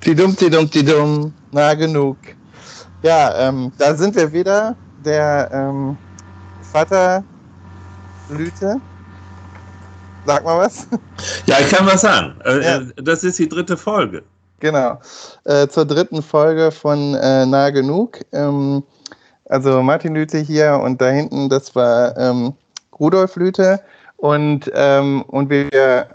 Tidum, tidum, tidum. Na genug. Ja, ähm, da sind wir wieder. Der ähm, Vater Lüte. Sag mal was. Ja, ich kann was sagen. Äh, ja. Das ist die dritte Folge. Genau. Äh, zur dritten Folge von äh, Nah genug. Ähm, also Martin Lüte hier und da hinten, das war ähm, Rudolf Lüte. Und, ähm, und wir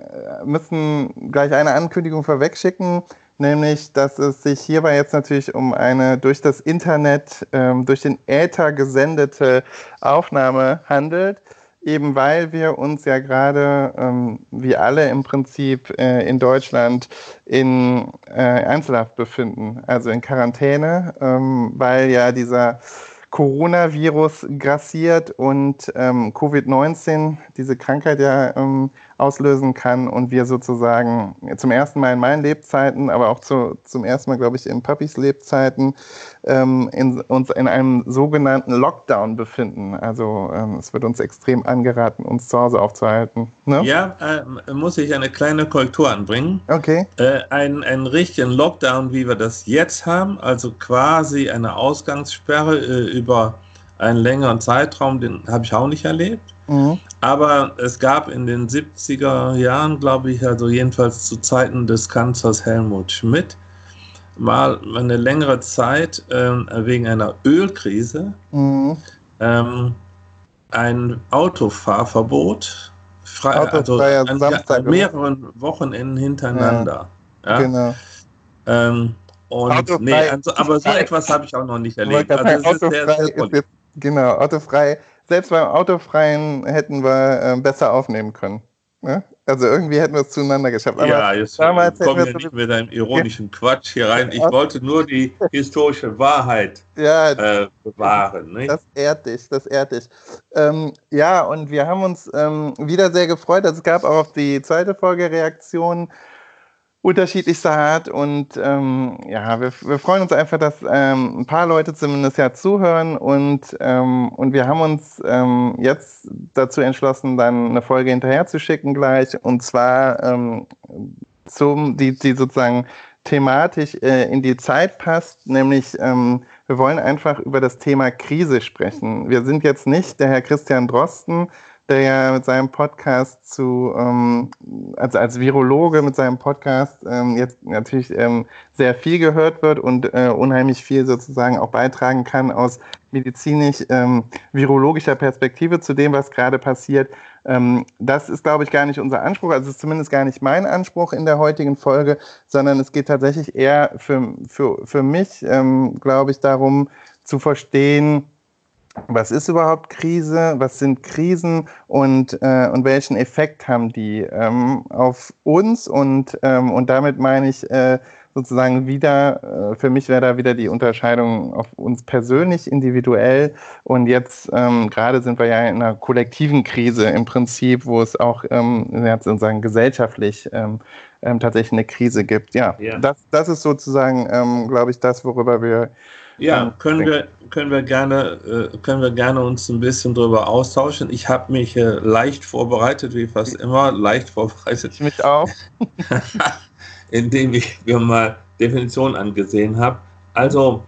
müssen gleich eine Ankündigung vorwegschicken nämlich dass es sich hierbei jetzt natürlich um eine durch das Internet, ähm, durch den Äther gesendete Aufnahme handelt, eben weil wir uns ja gerade, ähm, wie alle im Prinzip äh, in Deutschland, in äh, Einzelhaft befinden, also in Quarantäne, ähm, weil ja dieser Coronavirus grassiert und ähm, Covid-19 diese Krankheit ja ähm, auslösen kann und wir sozusagen zum ersten Mal in meinen Lebzeiten, aber auch zu, zum ersten Mal, glaube ich, in Papis Lebzeiten ähm, in, uns in einem sogenannten Lockdown befinden. Also ähm, es wird uns extrem angeraten, uns zu Hause aufzuhalten. Ne? Ja, äh, muss ich eine kleine Korrektur anbringen. Okay. Äh, einen, einen richtigen Lockdown, wie wir das jetzt haben, also quasi eine Ausgangssperre äh, über einen längeren Zeitraum, den habe ich auch nicht erlebt. Mhm. Aber es gab in den 70er Jahren, glaube ich, also jedenfalls zu Zeiten des Kanzlers Helmut Schmidt, mal eine längere Zeit äh, wegen einer Ölkrise mhm. ähm, ein Autofahrverbot, frei, also an, an, mehreren Wochenenden hintereinander. Ja, ja. Genau. Ähm, und nee, also, aber so etwas habe ich auch noch nicht erlebt. Also, ist sehr, sehr ist jetzt, genau, autofrei selbst beim Autofreien hätten wir äh, besser aufnehmen können. Ne? Also irgendwie hätten wir es zueinander geschafft. Aber ja, jetzt damals kommen wir nicht mit einem ironischen Quatsch hier rein. Ich wollte nur die historische Wahrheit ja, äh, bewahren. Nicht? Das ehrt dich, das ehrt dich. Ähm, ja, und wir haben uns ähm, wieder sehr gefreut. Also es gab auch auf die zweite Folge Reaktionen unterschiedlichster Art. Und ähm, ja, wir, wir, freuen uns einfach, dass ähm, ein paar Leute zumindest ja zuhören. Und, ähm, und wir haben uns ähm, jetzt dazu entschlossen, dann eine Folge hinterher zu schicken gleich. Und zwar ähm, zum, die, die sozusagen thematisch äh, in die Zeit passt, nämlich ähm, wir wollen einfach über das Thema Krise sprechen. Wir sind jetzt nicht der Herr Christian Drosten, der ja mit seinem Podcast zu, ähm, also als Virologe mit seinem Podcast ähm, jetzt natürlich ähm, sehr viel gehört wird und äh, unheimlich viel sozusagen auch beitragen kann aus medizinisch-virologischer ähm, Perspektive zu dem, was gerade passiert. Ähm, das ist, glaube ich, gar nicht unser Anspruch, also ist zumindest gar nicht mein Anspruch in der heutigen Folge, sondern es geht tatsächlich eher für, für, für mich, ähm, glaube ich, darum zu verstehen, was ist überhaupt Krise, was sind Krisen und, äh, und welchen Effekt haben die ähm, auf uns und, ähm, und damit meine ich äh, sozusagen wieder, äh, für mich wäre da wieder die Unterscheidung auf uns persönlich, individuell und jetzt ähm, gerade sind wir ja in einer kollektiven Krise im Prinzip, wo es auch ähm, sozusagen gesellschaftlich ähm, ähm, tatsächlich eine Krise gibt. Ja, ja. Das, das ist sozusagen, ähm, glaube ich, das, worüber wir ja, können wir, können wir gerne, äh, können wir gerne uns ein bisschen darüber austauschen. Ich habe mich äh, leicht vorbereitet, wie fast immer, leicht vorbereitet. Ich mich auch. indem ich mir mal Definitionen angesehen habe. Also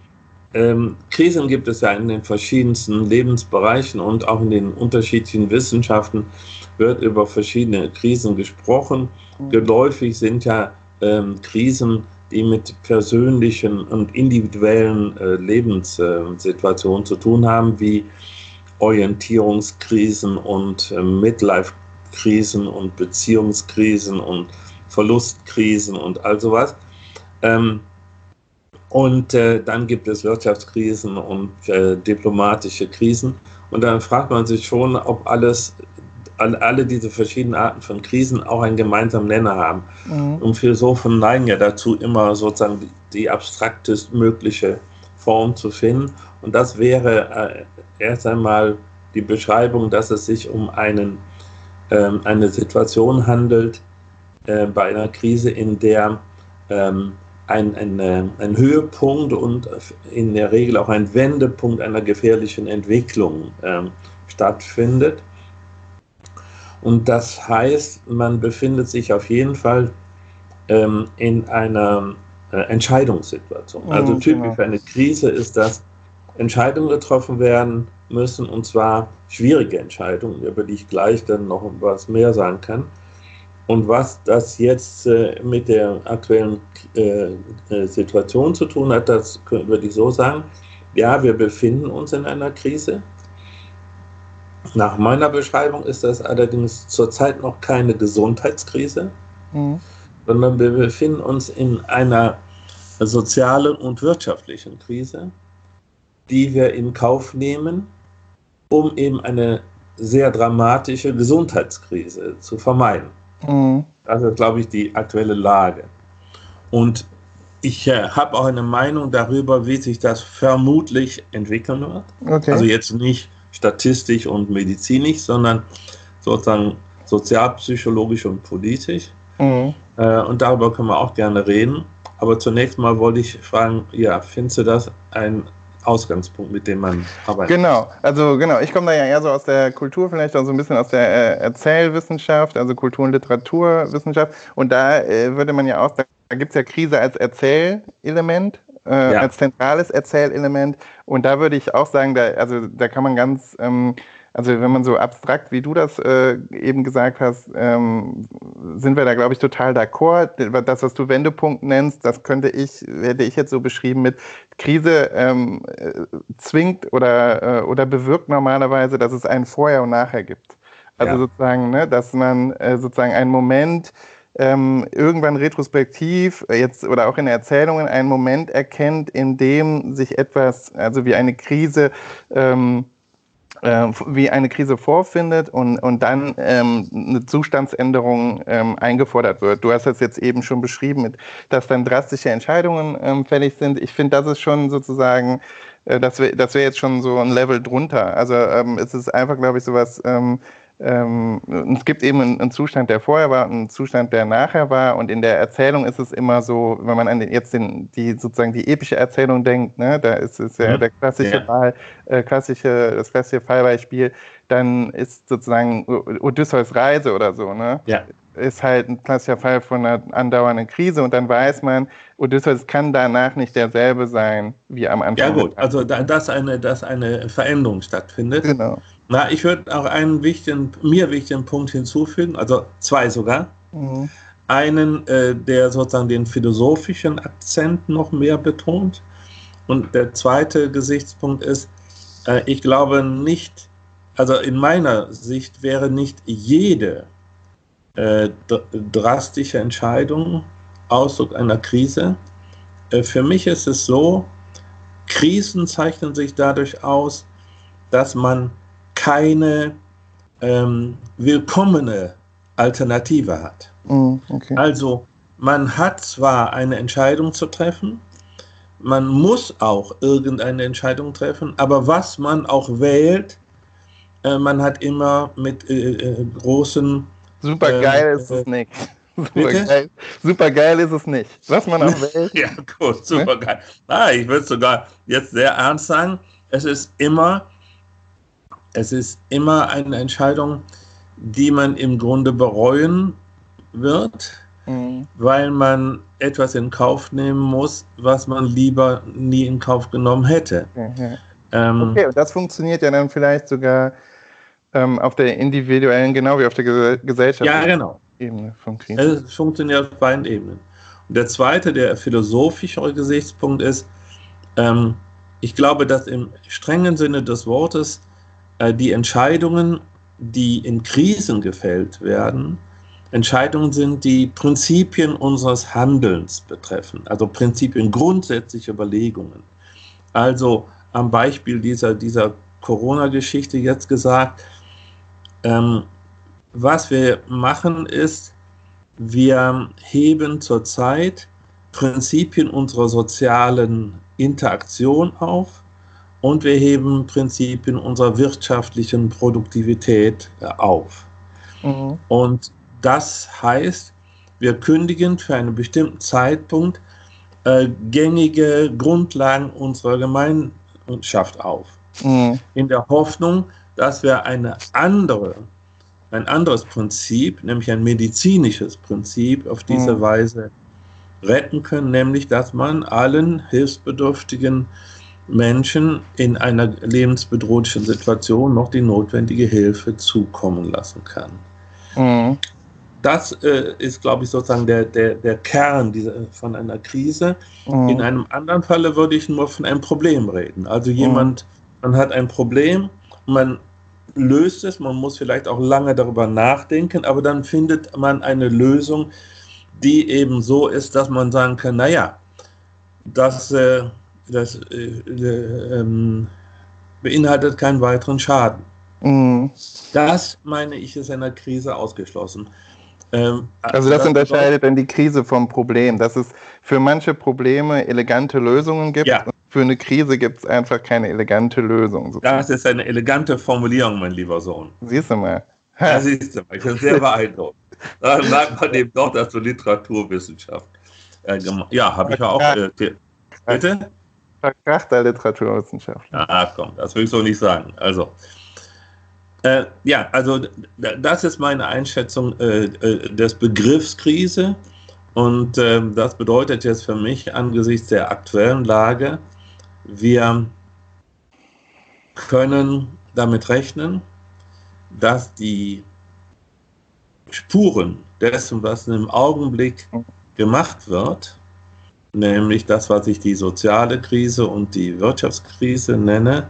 ähm, Krisen gibt es ja in den verschiedensten Lebensbereichen und auch in den unterschiedlichen Wissenschaften wird über verschiedene Krisen gesprochen. Mhm. Geläufig sind ja ähm, Krisen die mit persönlichen und individuellen äh, Lebenssituationen zu tun haben, wie Orientierungskrisen und äh, Midlife-Krisen und Beziehungskrisen und Verlustkrisen und all sowas. Ähm, und äh, dann gibt es Wirtschaftskrisen und äh, diplomatische Krisen. Und dann fragt man sich schon, ob alles alle diese verschiedenen Arten von Krisen auch einen gemeinsamen Nenner haben. Mhm. Und Philosophen neigen ja dazu, immer sozusagen die, abstraktest mögliche Form zu finden. Und das wäre äh, erst einmal die Beschreibung, dass es sich um einen, ähm, eine Situation handelt äh, bei einer Krise, in der ähm, ein, ein, äh, ein Höhepunkt und in der Regel auch ein Wendepunkt einer gefährlichen Entwicklung ähm, stattfindet. Und das heißt, man befindet sich auf jeden Fall ähm, in einer äh, Entscheidungssituation. Also mhm, typisch genau. für eine Krise ist, dass Entscheidungen getroffen werden müssen, und zwar schwierige Entscheidungen, über die ich gleich dann noch was mehr sagen kann. Und was das jetzt äh, mit der aktuellen äh, äh, Situation zu tun hat, das würde ich so sagen. Ja, wir befinden uns in einer Krise. Nach meiner Beschreibung ist das allerdings zurzeit noch keine Gesundheitskrise, mhm. sondern wir befinden uns in einer sozialen und wirtschaftlichen Krise, die wir in Kauf nehmen, um eben eine sehr dramatische Gesundheitskrise zu vermeiden. Mhm. Das ist, glaube ich, die aktuelle Lage. Und ich äh, habe auch eine Meinung darüber, wie sich das vermutlich entwickeln wird. Okay. Also jetzt nicht statistisch und medizinisch, sondern sozusagen sozialpsychologisch und politisch. Mhm. Äh, und darüber können wir auch gerne reden. Aber zunächst mal wollte ich fragen, ja, findest du das ein Ausgangspunkt, mit dem man arbeitet. Genau, also genau, ich komme da ja eher so aus der Kultur, vielleicht auch so ein bisschen aus der äh, Erzählwissenschaft, also Kultur- und Literaturwissenschaft. Und da äh, würde man ja auch, da gibt es ja Krise als Erzählelement, äh, ja. als zentrales Erzählelement. Und da würde ich auch sagen, da, also da kann man ganz ähm, also wenn man so abstrakt, wie du das äh, eben gesagt hast, ähm, sind wir da, glaube ich, total d'accord. Das, was du Wendepunkt nennst, das könnte ich, hätte ich jetzt so beschrieben mit Krise ähm, äh, zwingt oder, äh, oder bewirkt normalerweise, dass es ein Vorher und Nachher gibt. Also ja. sozusagen, ne, dass man äh, sozusagen einen Moment ähm, irgendwann retrospektiv jetzt oder auch in Erzählungen einen Moment erkennt, in dem sich etwas, also wie eine Krise ähm, äh, wie eine Krise vorfindet und, und dann ähm, eine Zustandsänderung ähm, eingefordert wird. Du hast das jetzt eben schon beschrieben, dass dann drastische Entscheidungen ähm, fällig sind. Ich finde, das ist schon sozusagen, äh, das wäre das wär jetzt schon so ein Level drunter. Also ähm, es ist einfach, glaube ich, sowas ähm, ähm, es gibt eben einen, Zustand, der vorher war, und einen Zustand, der nachher war. Und in der Erzählung ist es immer so, wenn man an den, jetzt den, die sozusagen die epische Erzählung denkt, ne, da ist es ja mhm. der klassische ja. Fall, äh, klassische, das klassische Fallbeispiel, dann ist sozusagen Odysseus Reise oder so, ne? Ja ist halt ein klassischer Fall von einer andauernden Krise und dann weiß man, Odysseus kann danach nicht derselbe sein wie am Anfang. Ja gut, also da, dass, eine, dass eine Veränderung stattfindet. Genau. Na, ich würde auch einen wichtigen, mir wichtigen Punkt hinzufügen, also zwei sogar. Mhm. Einen, äh, der sozusagen den philosophischen Akzent noch mehr betont. Und der zweite Gesichtspunkt ist, äh, ich glaube nicht, also in meiner Sicht wäre nicht jede äh, drastische Entscheidung, Ausdruck einer Krise. Äh, für mich ist es so, Krisen zeichnen sich dadurch aus, dass man keine ähm, willkommene Alternative hat. Mm, okay. Also man hat zwar eine Entscheidung zu treffen, man muss auch irgendeine Entscheidung treffen, aber was man auch wählt, äh, man hat immer mit äh, äh großen Super ähm, geil ist es nicht. Super geil. super geil ist es nicht. Was man auch wählt. ja, gut, super ne? geil. Ah, ich würde sogar jetzt sehr ernst sagen, es ist immer, es ist immer eine Entscheidung, die man im Grunde bereuen wird, mhm. weil man etwas in Kauf nehmen muss, was man lieber nie in Kauf genommen hätte. Mhm. Ähm, okay, und das funktioniert ja dann vielleicht sogar ähm, auf der individuellen genau wie auf der Ges Gesellschaft. Ja, genau. Ebene von Krisen. Es funktioniert auf beiden Ebenen. Und der zweite, der philosophischere Gesichtspunkt ist, ähm, ich glaube, dass im strengen Sinne des Wortes die Entscheidungen, die in Krisen gefällt werden, Entscheidungen sind, die Prinzipien unseres Handelns betreffen, also Prinzipien, grundsätzliche Überlegungen. Also am Beispiel dieser, dieser Corona-Geschichte jetzt gesagt, ähm, was wir machen ist, wir heben zurzeit Prinzipien unserer sozialen Interaktion auf und wir heben Prinzipien unserer wirtschaftlichen Produktivität äh, auf. Mhm. Und das heißt, wir kündigen für einen bestimmten Zeitpunkt äh, gängige Grundlagen unserer Gemeinschaft auf. Mhm. In der Hoffnung, dass wir eine andere, ein anderes Prinzip, nämlich ein medizinisches Prinzip, auf diese mhm. Weise retten können, nämlich dass man allen hilfsbedürftigen Menschen in einer lebensbedrohlichen Situation noch die notwendige Hilfe zukommen lassen kann. Mhm. Das äh, ist, glaube ich, sozusagen der, der, der Kern dieser, von einer Krise. Mhm. In einem anderen Falle würde ich nur von einem Problem reden. Also jemand, mhm. man hat ein Problem, man löst es, man muss vielleicht auch lange darüber nachdenken, aber dann findet man eine Lösung, die eben so ist, dass man sagen kann, naja, das, äh, das äh, äh, beinhaltet keinen weiteren Schaden. Mhm. Das, meine ich, ist in der Krise ausgeschlossen. Ähm, also das, das unterscheidet dann die Krise vom Problem, dass es für manche Probleme elegante Lösungen gibt. Ja. für eine Krise gibt es einfach keine elegante Lösung. Sozusagen. Das ist eine elegante Formulierung, mein lieber Sohn. Siehst du mal. Ja, siehst du mal. Ich bin sehr beeindruckt. Dann merkt man eben doch, dass du Literaturwissenschaft äh, gemacht Ja, habe ich ja auch. Äh, bitte? Verkrachter Literaturwissenschaft. Ah, komm, das will ich so nicht sagen. Also, äh, ja, also das ist meine Einschätzung äh, äh, des Begriffs Krise. Und ähm, das bedeutet jetzt für mich angesichts der aktuellen Lage, wir können damit rechnen, dass die Spuren dessen, was im Augenblick gemacht wird, nämlich das, was ich die soziale Krise und die Wirtschaftskrise nenne,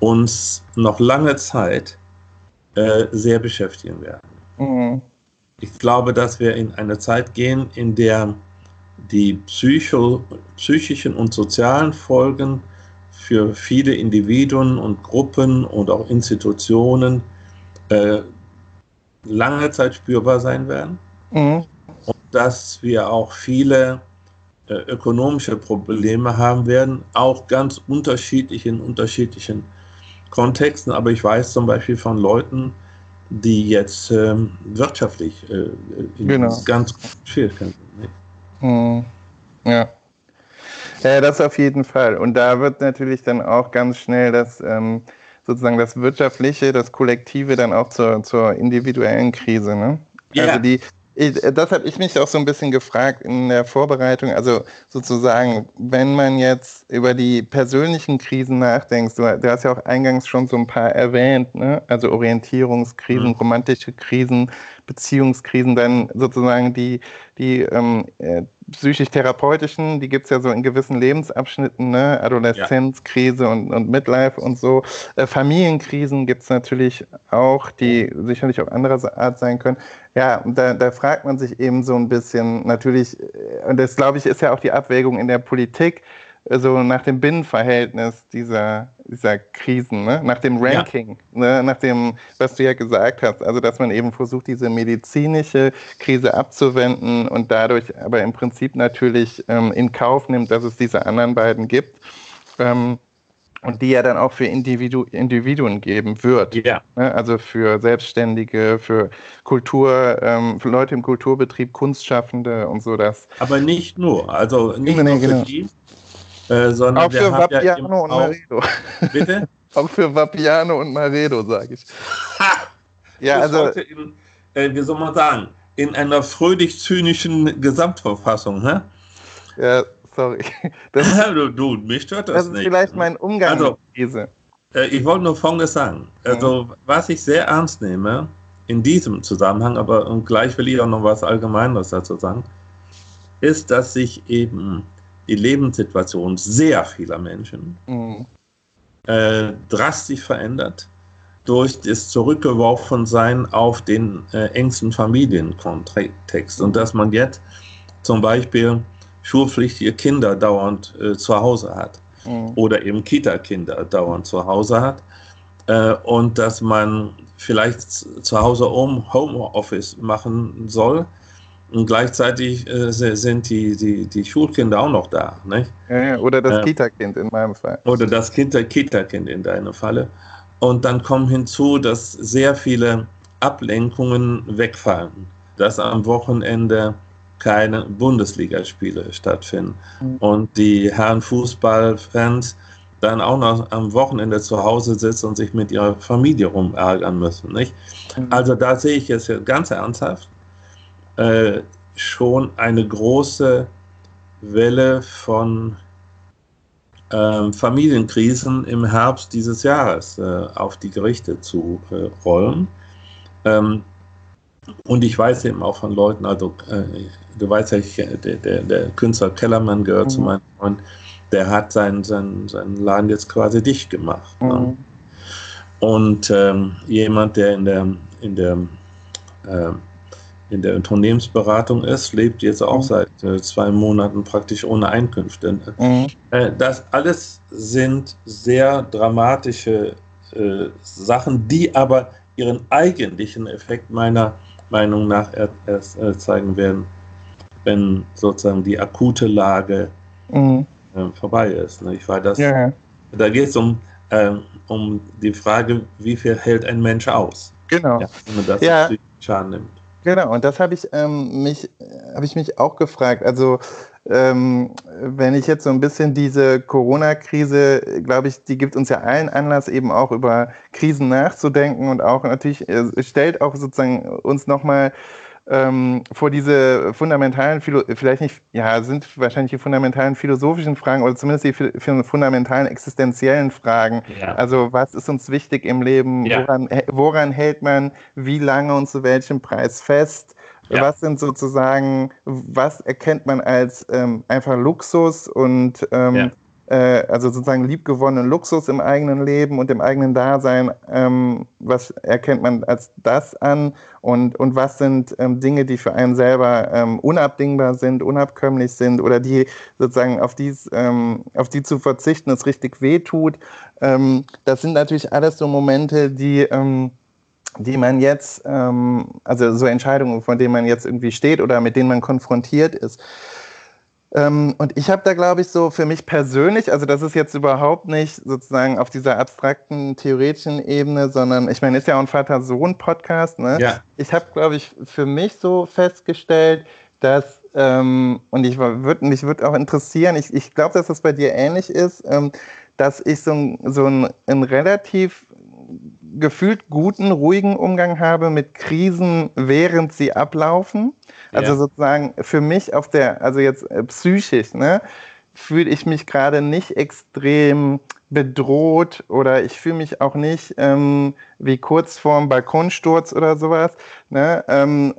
uns noch lange Zeit äh, sehr beschäftigen werden. Mhm. Ich glaube, dass wir in eine Zeit gehen, in der die Psycho, psychischen und sozialen Folgen für viele Individuen und Gruppen und auch Institutionen äh, lange Zeit spürbar sein werden. Mhm. Und dass wir auch viele ökonomische Probleme haben werden, auch ganz unterschiedlich in unterschiedlichen Kontexten. Aber ich weiß zum Beispiel von Leuten, die jetzt ähm, wirtschaftlich äh, genau. ganz Schwierigkeiten sind. Mhm. Ja. Ja, das auf jeden Fall. Und da wird natürlich dann auch ganz schnell das ähm, sozusagen das Wirtschaftliche, das Kollektive dann auch zur, zur individuellen Krise. Ne? Ja. Also die, das habe ich mich auch so ein bisschen gefragt in der Vorbereitung. Also sozusagen, wenn man jetzt über die persönlichen Krisen nachdenkt, du, du hast ja auch eingangs schon so ein paar erwähnt, ne? also Orientierungskrisen, mhm. romantische Krisen, Beziehungskrisen, dann sozusagen die, die ähm, äh, psychisch-therapeutischen, die gibt es ja so in gewissen Lebensabschnitten, ne? Adoleszenzkrise ja. und, und Midlife und so. Äh, Familienkrisen gibt es natürlich auch, die sicherlich auch anderer Art sein können. Ja, da, da fragt man sich eben so ein bisschen natürlich, äh, und das glaube ich ist ja auch die Abwägung in der Politik, so nach dem Binnenverhältnis dieser, dieser Krisen, ne? nach dem Ranking, ja. ne? nach dem, was du ja gesagt hast, also dass man eben versucht, diese medizinische Krise abzuwenden und dadurch aber im Prinzip natürlich ähm, in Kauf nimmt, dass es diese anderen beiden gibt. Ähm, und die ja dann auch für Individu Individuen geben wird. Ja. Ne? Also für Selbstständige, für Kultur, ähm, für Leute im Kulturbetrieb, Kunstschaffende und so das. Aber nicht nur, also nicht nee, nur für genau. die, äh, sondern auch für Vapiano ja und Maredo. Bitte? auch für Vapiano und Maredo, sage ich. Ha! Ja, also. In, äh, wie soll man sagen, in einer fröhlich-zynischen Gesamtverfassung, hä? Ja, sorry. Das, du, du, mich stört das, das nicht. Das ist vielleicht mein Umgang also, mit diese. Äh, ich wollte nur Folgendes sagen. Also, mhm. was ich sehr ernst nehme, in diesem Zusammenhang, aber gleich will ich auch noch was Allgemeines dazu sagen, ist, dass sich eben die Lebenssituation sehr vieler Menschen mhm. äh, drastisch verändert durch das Zurückgeworfensein auf den äh, engsten Familienkontext und dass man jetzt zum Beispiel schulpflichtige Kinder dauernd äh, zu Hause hat mhm. oder eben Kita-Kinder dauernd zu Hause hat äh, und dass man vielleicht zu Hause Homeoffice machen soll und gleichzeitig äh, sind die, die, die Schulkinder auch noch da. Nicht? Ja, oder das äh, Kita-Kind in meinem Fall. Oder das Kita-Kind in deinem Falle. Und dann kommen hinzu, dass sehr viele Ablenkungen wegfallen. Dass am Wochenende keine Bundesligaspiele stattfinden. Mhm. Und die Herren Fußballfans dann auch noch am Wochenende zu Hause sitzen und sich mit ihrer Familie rumärgern müssen. Nicht? Mhm. Also da sehe ich jetzt ganz ernsthaft, äh, schon eine große Welle von ähm, Familienkrisen im Herbst dieses Jahres äh, auf die Gerichte zu äh, rollen. Ähm, und ich weiß eben auch von Leuten, also äh, du weißt ja, ich, der, der, der, Künstler Kellermann gehört mhm. zu meinem Freund, der hat seinen, seinen, seinen Laden jetzt quasi dicht gemacht. Ne? Mhm. Ne? Und ähm, jemand, der in der, in der äh, in der Unternehmensberatung ist, lebt jetzt auch mhm. seit äh, zwei Monaten praktisch ohne Einkünfte. Mhm. Äh, das alles sind sehr dramatische äh, Sachen, die aber ihren eigentlichen Effekt meiner Meinung nach erst äh, zeigen werden, wenn sozusagen die akute Lage mhm. Äh, vorbei ist. Ne? Ich war das, ja. Da geht es um, ähm, um die Frage, wie viel hält ein Mensch aus? Genau. Ja, wenn man das ja. Schaden nimmt. Genau, und das habe ich, ähm, mich, hab ich mich auch gefragt. Also, ähm, wenn ich jetzt so ein bisschen diese Corona-Krise, glaube ich, die gibt uns ja allen Anlass, eben auch über Krisen nachzudenken und auch natürlich äh, stellt auch sozusagen uns nochmal ähm, vor diese fundamentalen, vielleicht nicht, ja, sind wahrscheinlich die fundamentalen philosophischen Fragen oder zumindest die fundamentalen existenziellen Fragen. Ja. Also was ist uns wichtig im Leben? Ja. Woran, woran hält man wie lange und zu welchem Preis fest? Ja. Was sind sozusagen, was erkennt man als ähm, einfach Luxus und ähm, äh, also sozusagen liebgewonnenen Luxus im eigenen Leben und im eigenen Dasein, ähm, was erkennt man als das an und, und was sind ähm, Dinge, die für einen selber ähm, unabdingbar sind, unabkömmlich sind oder die sozusagen auf, dies, ähm, auf die zu verzichten, es richtig wehtut. Ähm, das sind natürlich alles so Momente, die ähm, die man jetzt, also so Entscheidungen, von denen man jetzt irgendwie steht oder mit denen man konfrontiert ist. Ähm, und ich habe da, glaube ich, so für mich persönlich, also das ist jetzt überhaupt nicht sozusagen auf dieser abstrakten, theoretischen Ebene, sondern ich meine, ist ja auch ein Vater-Sohn-Podcast, ne? Ja. Ich habe, glaube ich, für mich so festgestellt, dass, ähm, und ich würde mich würd auch interessieren, ich, ich glaube, dass das bei dir ähnlich ist, ähm, dass ich so, ein, so ein, ein relativ gefühlt guten, ruhigen Umgang habe mit Krisen, während sie ablaufen. Also ja. sozusagen für mich auf der, also jetzt äh, psychisch, ne, fühle ich mich gerade nicht extrem bedroht oder ich fühle mich auch nicht ähm, wie kurz vorm Balkonsturz oder sowas. Ne? Ähm,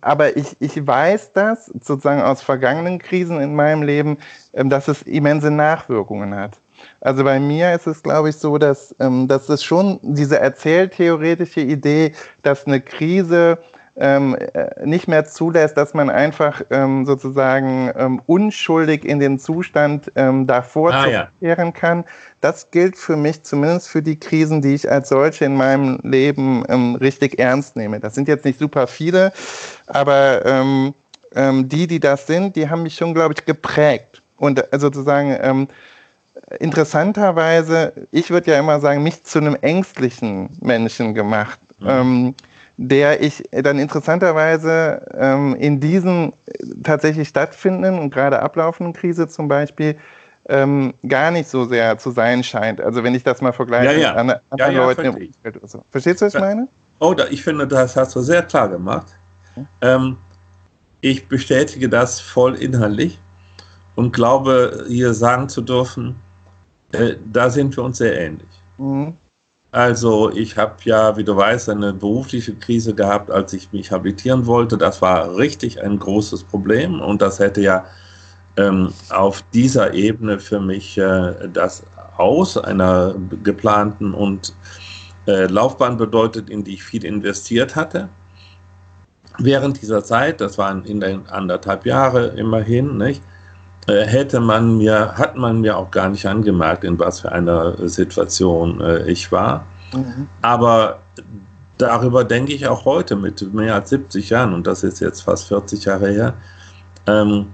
aber ich, ich weiß das sozusagen aus vergangenen Krisen in meinem Leben, ähm, dass es immense Nachwirkungen hat. Also bei mir ist es, glaube ich, so, dass, ähm, dass es schon diese erzähltheoretische Idee, dass eine Krise ähm, äh, nicht mehr zulässt, dass man einfach ähm, sozusagen ähm, unschuldig in den Zustand ähm, davor ah, zurückkehren ja. kann. Das gilt für mich zumindest für die Krisen, die ich als solche in meinem Leben ähm, richtig ernst nehme. Das sind jetzt nicht super viele, aber ähm, ähm, die, die das sind, die haben mich schon, glaube ich, geprägt. Und äh, sozusagen ähm, interessanterweise, ich würde ja immer sagen, mich zu einem ängstlichen Menschen gemacht. Mhm. Ähm, der ich dann interessanterweise ähm, in diesen tatsächlich stattfindenden und gerade ablaufenden Krise zum Beispiel ähm, gar nicht so sehr zu sein scheint. Also wenn ich das mal vergleiche ja, ja. mit anderen ja, Leuten im Umfeld oder so. Verstehst du, was ich meine? Oh, da, ich finde, das hast du sehr klar gemacht. Hm? Ähm, ich bestätige das voll inhaltlich und glaube, hier sagen zu dürfen, äh, da sind wir uns sehr ähnlich. Mhm. Also ich habe ja, wie du weißt, eine berufliche Krise gehabt, als ich mich habilitieren wollte. Das war richtig ein großes Problem und das hätte ja ähm, auf dieser Ebene für mich äh, das Aus einer geplanten und äh, Laufbahn bedeutet, in die ich viel investiert hatte. Während dieser Zeit, das waren in den anderthalb Jahre immerhin, nicht, hätte man mir, hat man mir auch gar nicht angemerkt, in was für einer Situation äh, ich war. Mhm. Aber darüber denke ich auch heute mit mehr als 70 Jahren, und das ist jetzt fast 40 Jahre her, ähm,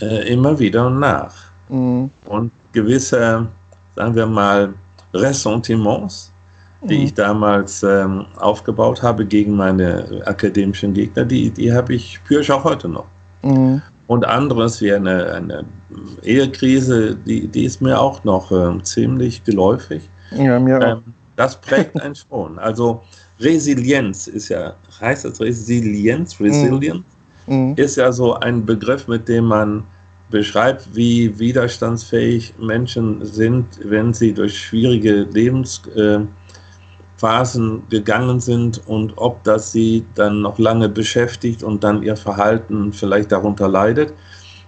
äh, immer wieder nach. Mhm. Und gewisse, sagen wir mal, Ressentiments, die mhm. ich damals ähm, aufgebaut habe gegen meine akademischen Gegner, die, die habe ich, spüre ich auch heute noch. Mhm. Und anderes wie eine, eine Ehekrise, die, die ist mir auch noch äh, ziemlich geläufig. Ja, mir ähm, das prägt einen schon. Also Resilienz ist ja, heißt das Resilienz, Resilienz? mhm. ist ja so ein Begriff, mit dem man beschreibt, wie widerstandsfähig Menschen sind, wenn sie durch schwierige Lebensphasen gegangen sind und ob das sie dann noch lange beschäftigt und dann ihr Verhalten vielleicht darunter leidet.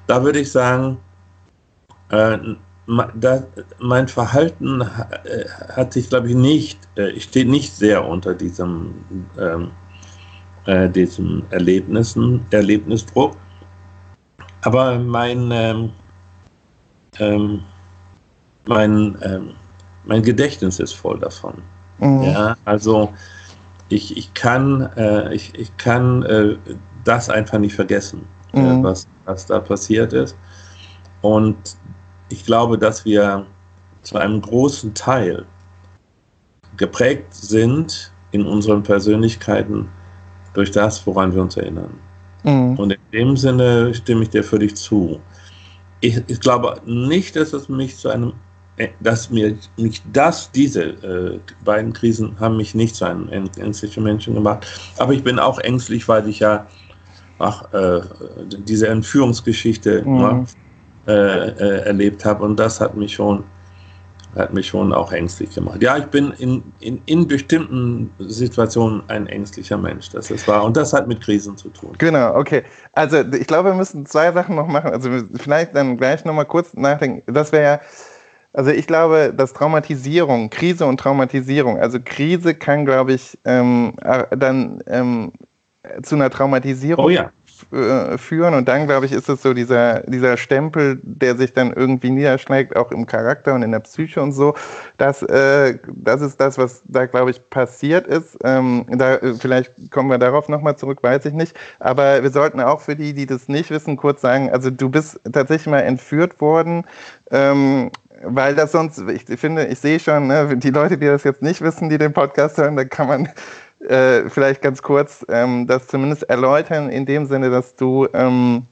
Da würde ich sagen, äh, da, mein Verhalten äh, hat sich, glaube ich, nicht, äh, steht nicht sehr unter diesem, ähm, äh, diesem Erlebnissen, Erlebnisdruck. Aber mein, ähm, ähm, mein, ähm, mein Gedächtnis ist voll davon. Mhm. Ja, also ich, ich kann, äh, ich, ich kann äh, das einfach nicht vergessen, äh, mhm. was, was da passiert ist. Und ich glaube, dass wir zu einem großen Teil geprägt sind in unseren Persönlichkeiten durch das, woran wir uns erinnern. Mhm. Und in dem Sinne stimme ich dir völlig zu. Ich, ich, glaube nicht, dass es mich zu einem, äh, dass mir nicht das, diese äh, beiden Krisen haben mich nicht zu einem ängstlichen Menschen gemacht. Aber ich bin auch ängstlich, weil ich ja ach, äh, diese Entführungsgeschichte mhm. ne, äh, äh, erlebt habe. Und das hat mich schon hat mich schon auch ängstlich gemacht. Ja, ich bin in, in, in bestimmten Situationen ein ängstlicher Mensch, das ist wahr. Und das hat mit Krisen zu tun. Genau, okay. Also ich glaube, wir müssen zwei Sachen noch machen. Also vielleicht dann gleich nochmal kurz nachdenken. Das wäre ja, also ich glaube, dass Traumatisierung, Krise und Traumatisierung, also Krise kann, glaube ich, ähm, dann ähm, zu einer Traumatisierung oh ja. Äh, führen. Und dann, glaube ich, ist es so dieser, dieser Stempel, der sich dann irgendwie niederschlägt, auch im Charakter und in der Psyche und so. Das, äh, das ist das, was da, glaube ich, passiert ist. Ähm, da, vielleicht kommen wir darauf nochmal zurück, weiß ich nicht. Aber wir sollten auch für die, die das nicht wissen, kurz sagen, also du bist tatsächlich mal entführt worden. Ähm, weil das sonst, ich finde, ich sehe schon, ne, die Leute, die das jetzt nicht wissen, die den Podcast hören, da kann man äh, vielleicht ganz kurz ähm, das zumindest erläutern, in dem Sinne, dass du ähm,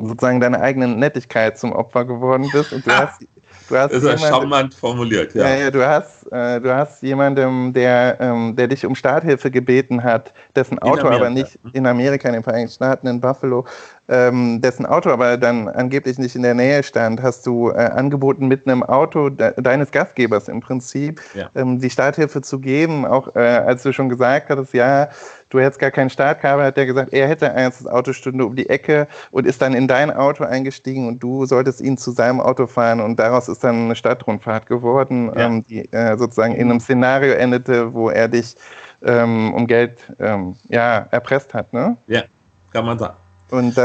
sozusagen deiner eigenen Nettigkeit zum Opfer geworden bist und du ah, hast Du hast das ist jemand, charmant formuliert, ja. ja, ja du, hast, äh, du hast jemandem, der, ähm, der dich um Starthilfe gebeten hat, dessen Auto aber nicht in Amerika, in den Vereinigten Staaten, in Buffalo, ähm, dessen Auto aber dann angeblich nicht in der Nähe stand, hast du äh, angeboten, mit einem Auto de deines Gastgebers im Prinzip ja. ähm, die Starthilfe zu geben, auch äh, als du schon gesagt hattest, ja, du hättest gar kein Startkabel, hat der gesagt, er hätte eins, das Auto stünde um die Ecke und ist dann in dein Auto eingestiegen und du solltest ihn zu seinem Auto fahren und daraus ist dann eine Stadtrundfahrt geworden, ja. ähm, die äh, sozusagen in einem Szenario endete, wo er dich ähm, um Geld ähm, ja, erpresst hat, ne? Ja, kann man sagen.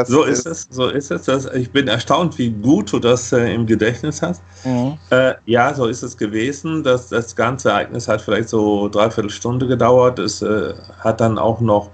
So ist, es, so ist es. Das, ich bin erstaunt, wie gut du das äh, im Gedächtnis hast. Mhm. Äh, ja, so ist es gewesen. Das, das ganze Ereignis hat vielleicht so dreiviertel Stunde gedauert. Es äh, hat dann auch noch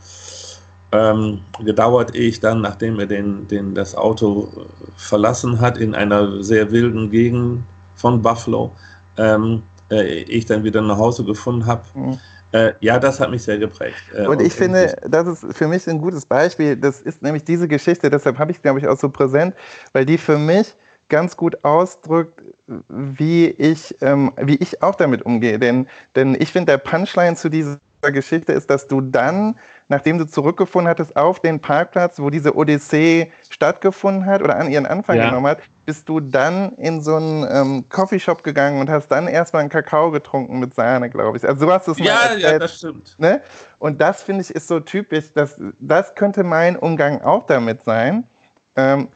ähm, gedauert, ehe ich dann, nachdem er den, den, das Auto verlassen hat, in einer sehr wilden Gegend von Buffalo, ähm, äh, ich dann wieder nach Hause gefunden habe. Mhm äh, ja, das hat mich sehr geprägt. Äh, und ich finde, das ist für mich ein gutes Beispiel. Das ist nämlich diese Geschichte, deshalb habe ich glaube ich, auch so präsent, weil die für mich ganz gut ausdrückt, wie ich, ähm, wie ich auch damit umgehe. Denn, denn ich finde, der Punchline zu dieser Geschichte ist, dass du dann, nachdem du zurückgefunden hattest auf den Parkplatz, wo diese Odyssee stattgefunden hat oder an ihren Anfang ja. genommen hat, bist du dann in so einen ähm, Coffeeshop gegangen und hast dann erstmal einen Kakao getrunken mit Sahne, glaube ich. Also so hast du es mal Ja, erzählt, ja, das stimmt. Ne? Und das finde ich ist so typisch, dass, das könnte mein Umgang auch damit sein. Ähm,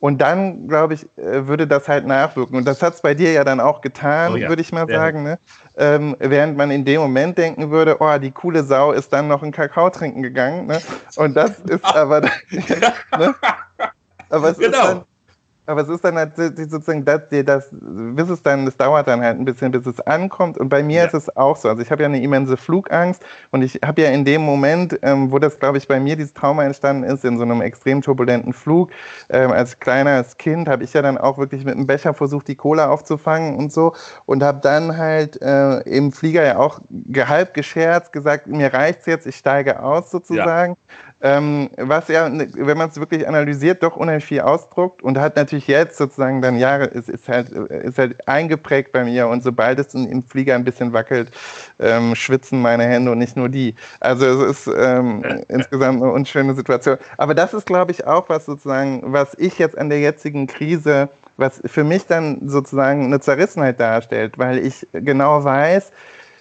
und dann, glaube ich, äh, würde das halt nachwirken. Und das hat es bei dir ja dann auch getan, oh ja, würde ich mal sagen. Ne? Ähm, während man in dem Moment denken würde, oh, die coole Sau ist dann noch einen Kakao trinken gegangen. Ne? Und das ist aber... ne? Aber es genau. ist dann, aber es ist dann halt sozusagen, das, das, bis es dann, das dauert dann halt ein bisschen, bis es ankommt. Und bei mir ja. ist es auch so. Also ich habe ja eine immense Flugangst und ich habe ja in dem Moment, ähm, wo das, glaube ich, bei mir dieses Trauma entstanden ist, in so einem extrem turbulenten Flug, ähm, als kleines Kind, habe ich ja dann auch wirklich mit einem Becher versucht, die Cola aufzufangen und so. Und habe dann halt äh, im Flieger ja auch halb gescherzt, gesagt, mir reicht's jetzt, ich steige aus sozusagen. Ja ähm, was ja, wenn man es wirklich analysiert, doch unheimlich viel ausdruckt und hat natürlich jetzt sozusagen dann Jahre, ist, ist, halt, ist halt eingeprägt bei mir und sobald es im Flieger ein bisschen wackelt, ähm, schwitzen meine Hände und nicht nur die. Also es ist ähm, insgesamt eine unschöne Situation. Aber das ist, glaube ich, auch was sozusagen, was ich jetzt an der jetzigen Krise was für mich dann sozusagen eine Zerrissenheit darstellt, weil ich genau weiß,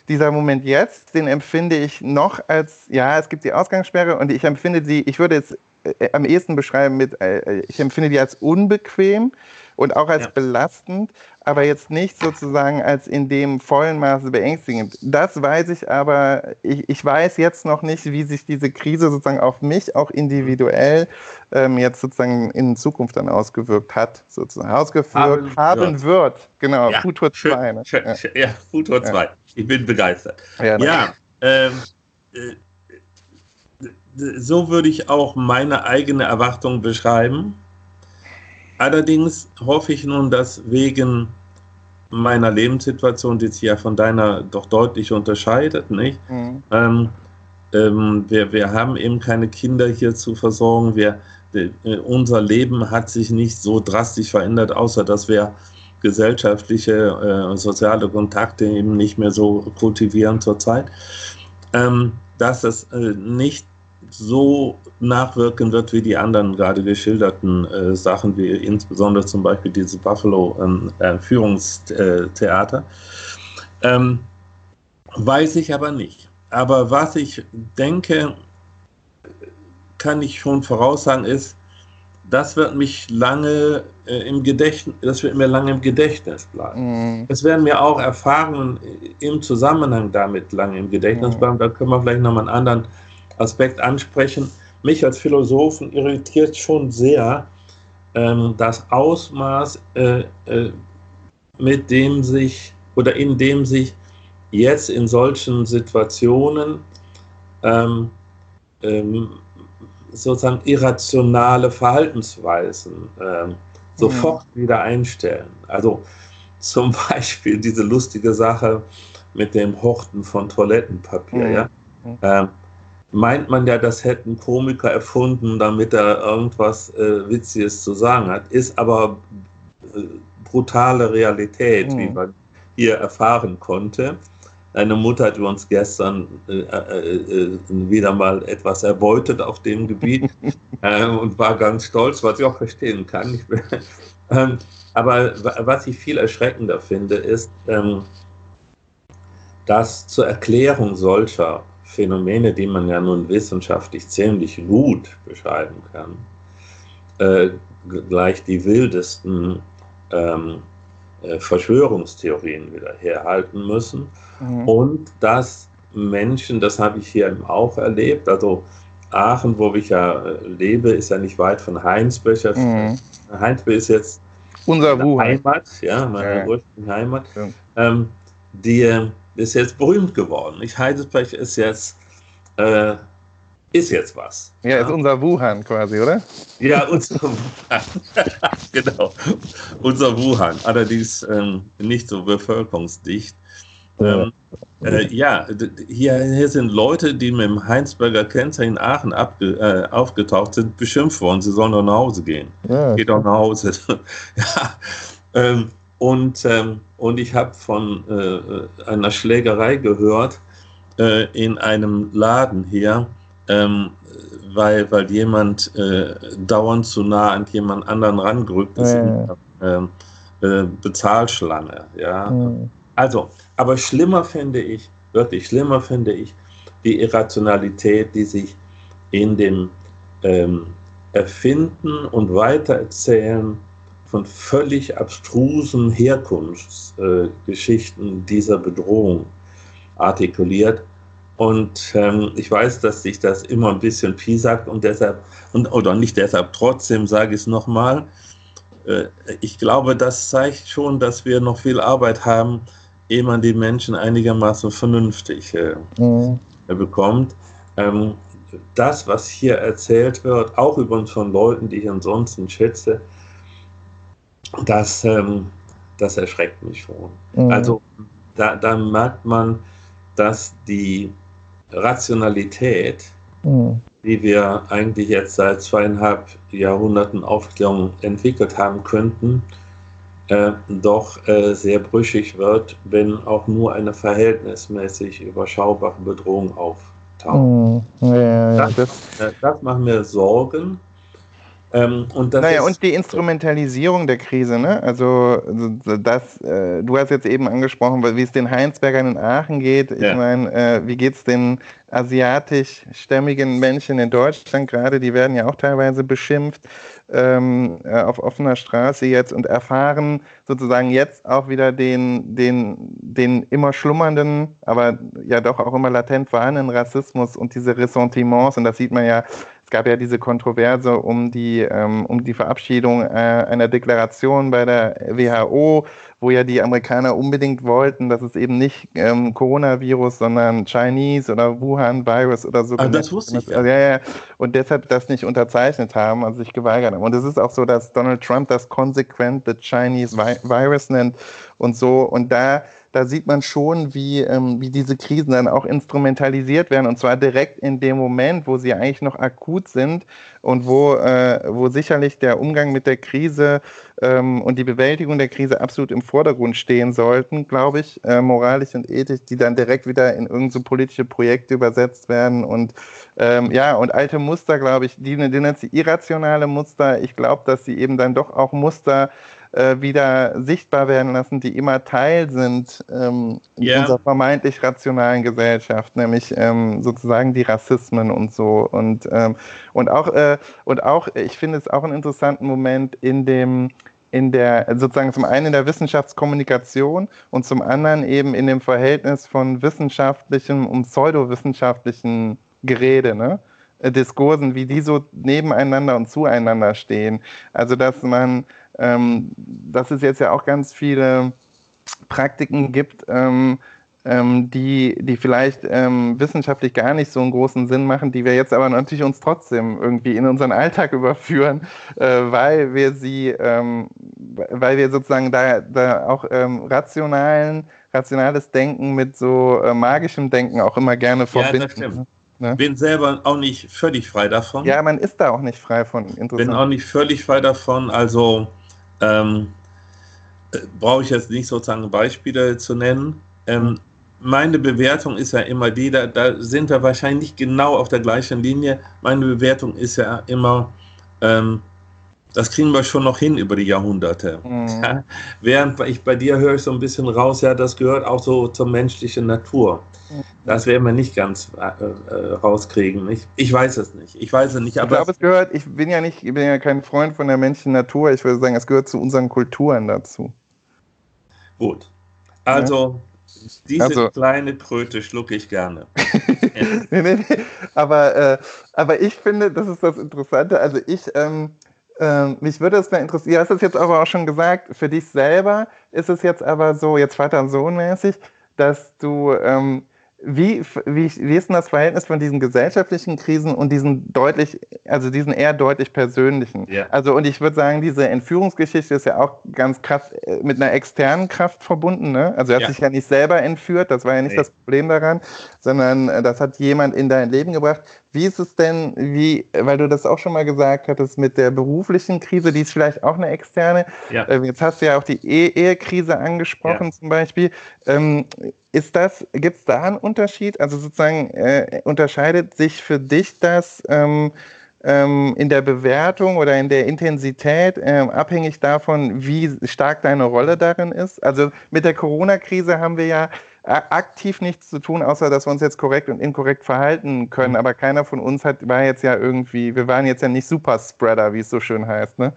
dieser Moment jetzt, den empfinde ich noch als, ja, es gibt die Ausgangssperre und ich empfinde sie, ich würde es äh, am ehesten beschreiben mit, äh, ich empfinde die als unbequem und auch als ja. belastend, aber jetzt nicht sozusagen als in dem vollen Maße beängstigend. Das weiß ich aber, ich, ich weiß jetzt noch nicht, wie sich diese Krise sozusagen auf mich auch individuell ähm, jetzt sozusagen in Zukunft dann ausgewirkt hat, sozusagen ausgeführt haben, haben wird. Genau, ja, Futur 2. Ne? Ja. ja, Futur 2. Ich bin begeistert. Ja, ja ähm, äh, so würde ich auch meine eigene Erwartung beschreiben. Allerdings hoffe ich nun, dass wegen meiner Lebenssituation, die sich ja von deiner doch deutlich unterscheidet, nicht? Mhm. Ähm, ähm, wir, wir haben eben keine Kinder hier zu versorgen. Wir, äh, unser Leben hat sich nicht so drastisch verändert, außer dass wir gesellschaftliche äh, soziale Kontakte eben nicht mehr so kultivieren zurzeit. Ähm, dass es äh, nicht so nachwirken wird wie die anderen gerade geschilderten äh, Sachen, wie insbesondere zum Beispiel dieses Buffalo-Führungstheater. Ähm, äh, ähm, weiß ich aber nicht. Aber was ich denke, kann ich schon voraussagen, ist, das wird mich lange äh, im Gedächtnis, das wird mir lange im Gedächtnis bleiben. Mhm. Es werden mir auch Erfahrungen im Zusammenhang damit lange im Gedächtnis mhm. bleiben. Da können wir vielleicht nochmal einen anderen Aspekt ansprechen. Mich als Philosophen irritiert schon sehr ähm, das Ausmaß, äh, äh, mit dem sich oder in dem sich jetzt in solchen Situationen ähm, ähm, sozusagen irrationale Verhaltensweisen ähm, sofort mhm. wieder einstellen. Also zum Beispiel diese lustige Sache mit dem Horten von Toilettenpapier. Ja? Mhm. Ähm, meint man ja, das hätten Komiker erfunden, damit er irgendwas äh, Witziges zu sagen hat, ist aber äh, brutale Realität, wie man hier erfahren konnte. Eine Mutter hat uns gestern äh, äh, äh, wieder mal etwas erbeutet auf dem Gebiet äh, und war ganz stolz, was ich auch verstehen kann. ähm, aber was ich viel erschreckender finde, ist, ähm, dass zur Erklärung solcher Phänomene, die man ja nun wissenschaftlich ziemlich gut beschreiben kann, äh, gleich die wildesten ähm, äh, Verschwörungstheorien wieder herhalten müssen. Mhm. Und dass Menschen, das habe ich hier auch erlebt, also Aachen, wo ich ja äh, lebe, ist ja nicht weit von Heinsberg. Mhm. Heinsberg ist jetzt unser Heimat, ja, meine ja. Heimat. Ja. Ähm, die ist jetzt berühmt geworden. Nicht? Heidelberg ist jetzt, äh, ist jetzt was. Ja, ja, ist unser Wuhan quasi, oder? Ja, unser Wuhan. genau. Unser Wuhan. Allerdings ähm, nicht so bevölkerungsdicht. Ähm, äh, ja, hier, hier, sind Leute, die mit dem Heinsberger Kennzeichen Aachen äh, aufgetaucht sind, beschimpft worden. Sie sollen doch nach Hause gehen. Ja. Geht doch nach Hause. ja, ähm, und, ähm, und ich habe von äh, einer Schlägerei gehört äh, in einem Laden hier, ähm, weil, weil jemand äh, dauernd zu nah an jemand anderen rangerückt ist. Ja. In, äh, Bezahlschlange. Ja. ja. Also, aber schlimmer finde ich, wirklich schlimmer finde ich, die Irrationalität, die sich in dem ähm, Erfinden und Weitererzählen von völlig abstrusen Herkunftsgeschichten äh, dieser Bedrohung artikuliert. Und ähm, ich weiß, dass sich das immer ein bisschen piesackt und deshalb, und, oder nicht deshalb, trotzdem sage ich es nochmal, äh, ich glaube, das zeigt schon, dass wir noch viel Arbeit haben, ehe man die Menschen einigermaßen vernünftig äh, mhm. bekommt. Ähm, das, was hier erzählt wird, auch übrigens von Leuten, die ich ansonsten schätze, das, ähm, das erschreckt mich schon. Mhm. Also da, da merkt man, dass die Rationalität mhm. die wir eigentlich jetzt seit zweieinhalb Jahrhunderten Aufklärung entwickelt haben könnten, äh, doch äh, sehr brüchig wird, wenn auch nur eine verhältnismäßig überschaubare Bedrohung auftaucht. Mhm. Ja, ja, das, das, äh, das macht mir Sorgen. Ähm, und naja, und die Instrumentalisierung der Krise, ne? Also das, äh, du hast jetzt eben angesprochen, wie es den Heinsbergern in Aachen geht. Ich ja. meine, äh, wie geht es den asiatischstämmigen Menschen in Deutschland gerade? Die werden ja auch teilweise beschimpft ähm, äh, auf offener Straße jetzt und erfahren sozusagen jetzt auch wieder den, den, den immer schlummernden, aber ja doch auch immer latent vorhandenen Rassismus und diese Ressentiments. Und das sieht man ja es gab ja diese Kontroverse um die, ähm, um die Verabschiedung äh, einer Deklaration bei der WHO, wo ja die Amerikaner unbedingt wollten, dass es eben nicht ähm, Coronavirus, sondern Chinese oder Wuhan-Virus oder so. Ah, das wusste ich. Ja. ja, ja. Und deshalb das nicht unterzeichnet haben, also sich geweigert haben. Und es ist auch so, dass Donald Trump das konsequent the Chinese Virus nennt und so. Und da da sieht man schon, wie, ähm, wie diese Krisen dann auch instrumentalisiert werden und zwar direkt in dem Moment, wo sie eigentlich noch akut sind und wo, äh, wo sicherlich der Umgang mit der Krise ähm, und die Bewältigung der Krise absolut im Vordergrund stehen sollten, glaube ich, äh, moralisch und ethisch, die dann direkt wieder in irgendeine so politische Projekte übersetzt werden und ähm, ja, und alte Muster, glaube ich, die, die nennt sie irrationale Muster. Ich glaube, dass sie eben dann doch auch Muster äh, wieder sichtbar werden lassen, die immer Teil sind ähm, yeah. unserer vermeintlich rationalen Gesellschaft, nämlich ähm, sozusagen die Rassismen und so. Und, ähm, und auch, äh, und auch, ich finde es auch einen interessanten Moment in dem, in der, sozusagen zum einen in der Wissenschaftskommunikation und zum anderen eben in dem Verhältnis von wissenschaftlichem und pseudowissenschaftlichen Gerede, ne? Äh, Diskursen, wie die so nebeneinander und zueinander stehen. Also, dass man ähm, dass es jetzt ja auch ganz viele Praktiken gibt, ähm, ähm, die, die vielleicht ähm, wissenschaftlich gar nicht so einen großen Sinn machen, die wir jetzt aber natürlich uns trotzdem irgendwie in unseren Alltag überführen, äh, weil wir sie, ähm, weil wir sozusagen da, da auch ähm, rationalen, rationales Denken mit so äh, magischem Denken auch immer gerne verbinden. Ja. Ne? Bin selber auch nicht völlig frei davon. Ja, man ist da auch nicht frei von. Bin auch nicht völlig frei davon. Also ähm, äh, brauche ich jetzt nicht sozusagen Beispiele zu nennen. Ähm, meine Bewertung ist ja immer die, da, da, sind wir wahrscheinlich genau auf der gleichen Linie. Meine Bewertung ist ja immer, ähm, das kriegen wir schon noch hin über die Jahrhunderte. Mhm. Ja, während ich bei dir höre ich so ein bisschen raus, ja, das gehört auch so zur menschlichen Natur. Mhm. Das werden wir nicht ganz äh, äh, rauskriegen. Ich, ich weiß es nicht. Ich weiß es nicht. Aber ich glaube, es gehört, ich bin ja nicht, ich bin ja kein Freund von der menschlichen Natur. Ich würde sagen, es gehört zu unseren Kulturen dazu. Gut. Also, ja. diese also, kleine Kröte schlucke ich gerne. nee, nee, nee. Aber, äh, aber ich finde, das ist das Interessante. Also ich, ähm, ähm, mich würde es mal interessieren, du hast es jetzt aber auch schon gesagt, für dich selber ist es jetzt aber so, jetzt Vater und Sohn mäßig, dass du ähm, wie, wie, wie ist denn das Verhältnis von diesen gesellschaftlichen Krisen und diesen deutlich, also diesen eher deutlich persönlichen? Ja. Also, und ich würde sagen, diese Entführungsgeschichte ist ja auch ganz krass äh, mit einer externen Kraft verbunden. Ne? Also, er hat ja. sich ja nicht selber entführt, das war ja nicht nee. das Problem daran, sondern äh, das hat jemand in dein Leben gebracht. Wie ist es denn, wie, weil du das auch schon mal gesagt hattest, mit der beruflichen Krise, die ist vielleicht auch eine externe. Ja. Ähm, jetzt hast du ja auch die e Ehekrise angesprochen ja. zum Beispiel. Ähm, ist das, gibt es da einen Unterschied? Also sozusagen äh, unterscheidet sich für dich das ähm, ähm, in der Bewertung oder in der Intensität äh, abhängig davon, wie stark deine Rolle darin ist? Also mit der Corona-Krise haben wir ja aktiv nichts zu tun, außer dass wir uns jetzt korrekt und inkorrekt verhalten können. Mhm. Aber keiner von uns hat, war jetzt ja irgendwie, wir waren jetzt ja nicht Superspreader, wie es so schön heißt, ne?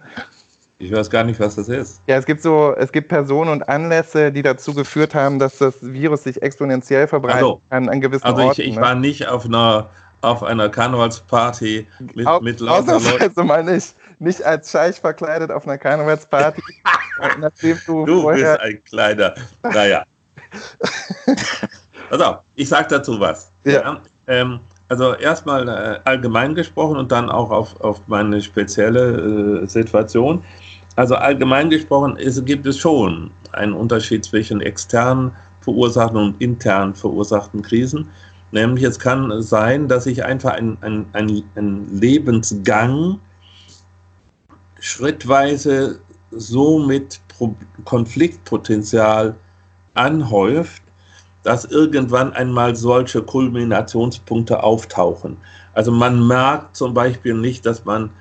Ich weiß gar nicht, was das ist. Ja, es gibt so, es gibt Personen und Anlässe, die dazu geführt haben, dass das Virus sich exponentiell verbreiten also, kann an gewissen also Orten. Also ich, ich ne? war nicht auf einer auf einer Karnevalsparty mit, Au, mit lauter Leuten. mal nicht. Nicht als Scheich verkleidet auf einer Karnevalsparty. nachdem du du bist ein kleiner. Naja. also, ich sage dazu was. Ja. ja ähm, also erstmal äh, allgemein gesprochen und dann auch auf, auf meine spezielle äh, Situation. Also allgemein gesprochen ist, gibt es schon einen Unterschied zwischen extern verursachten und intern verursachten Krisen. Nämlich es kann sein, dass ich einfach einen ein, ein Lebensgang schrittweise so mit Konfliktpotenzial anhäuft, dass irgendwann einmal solche Kulminationspunkte auftauchen. Also man merkt zum Beispiel nicht, dass man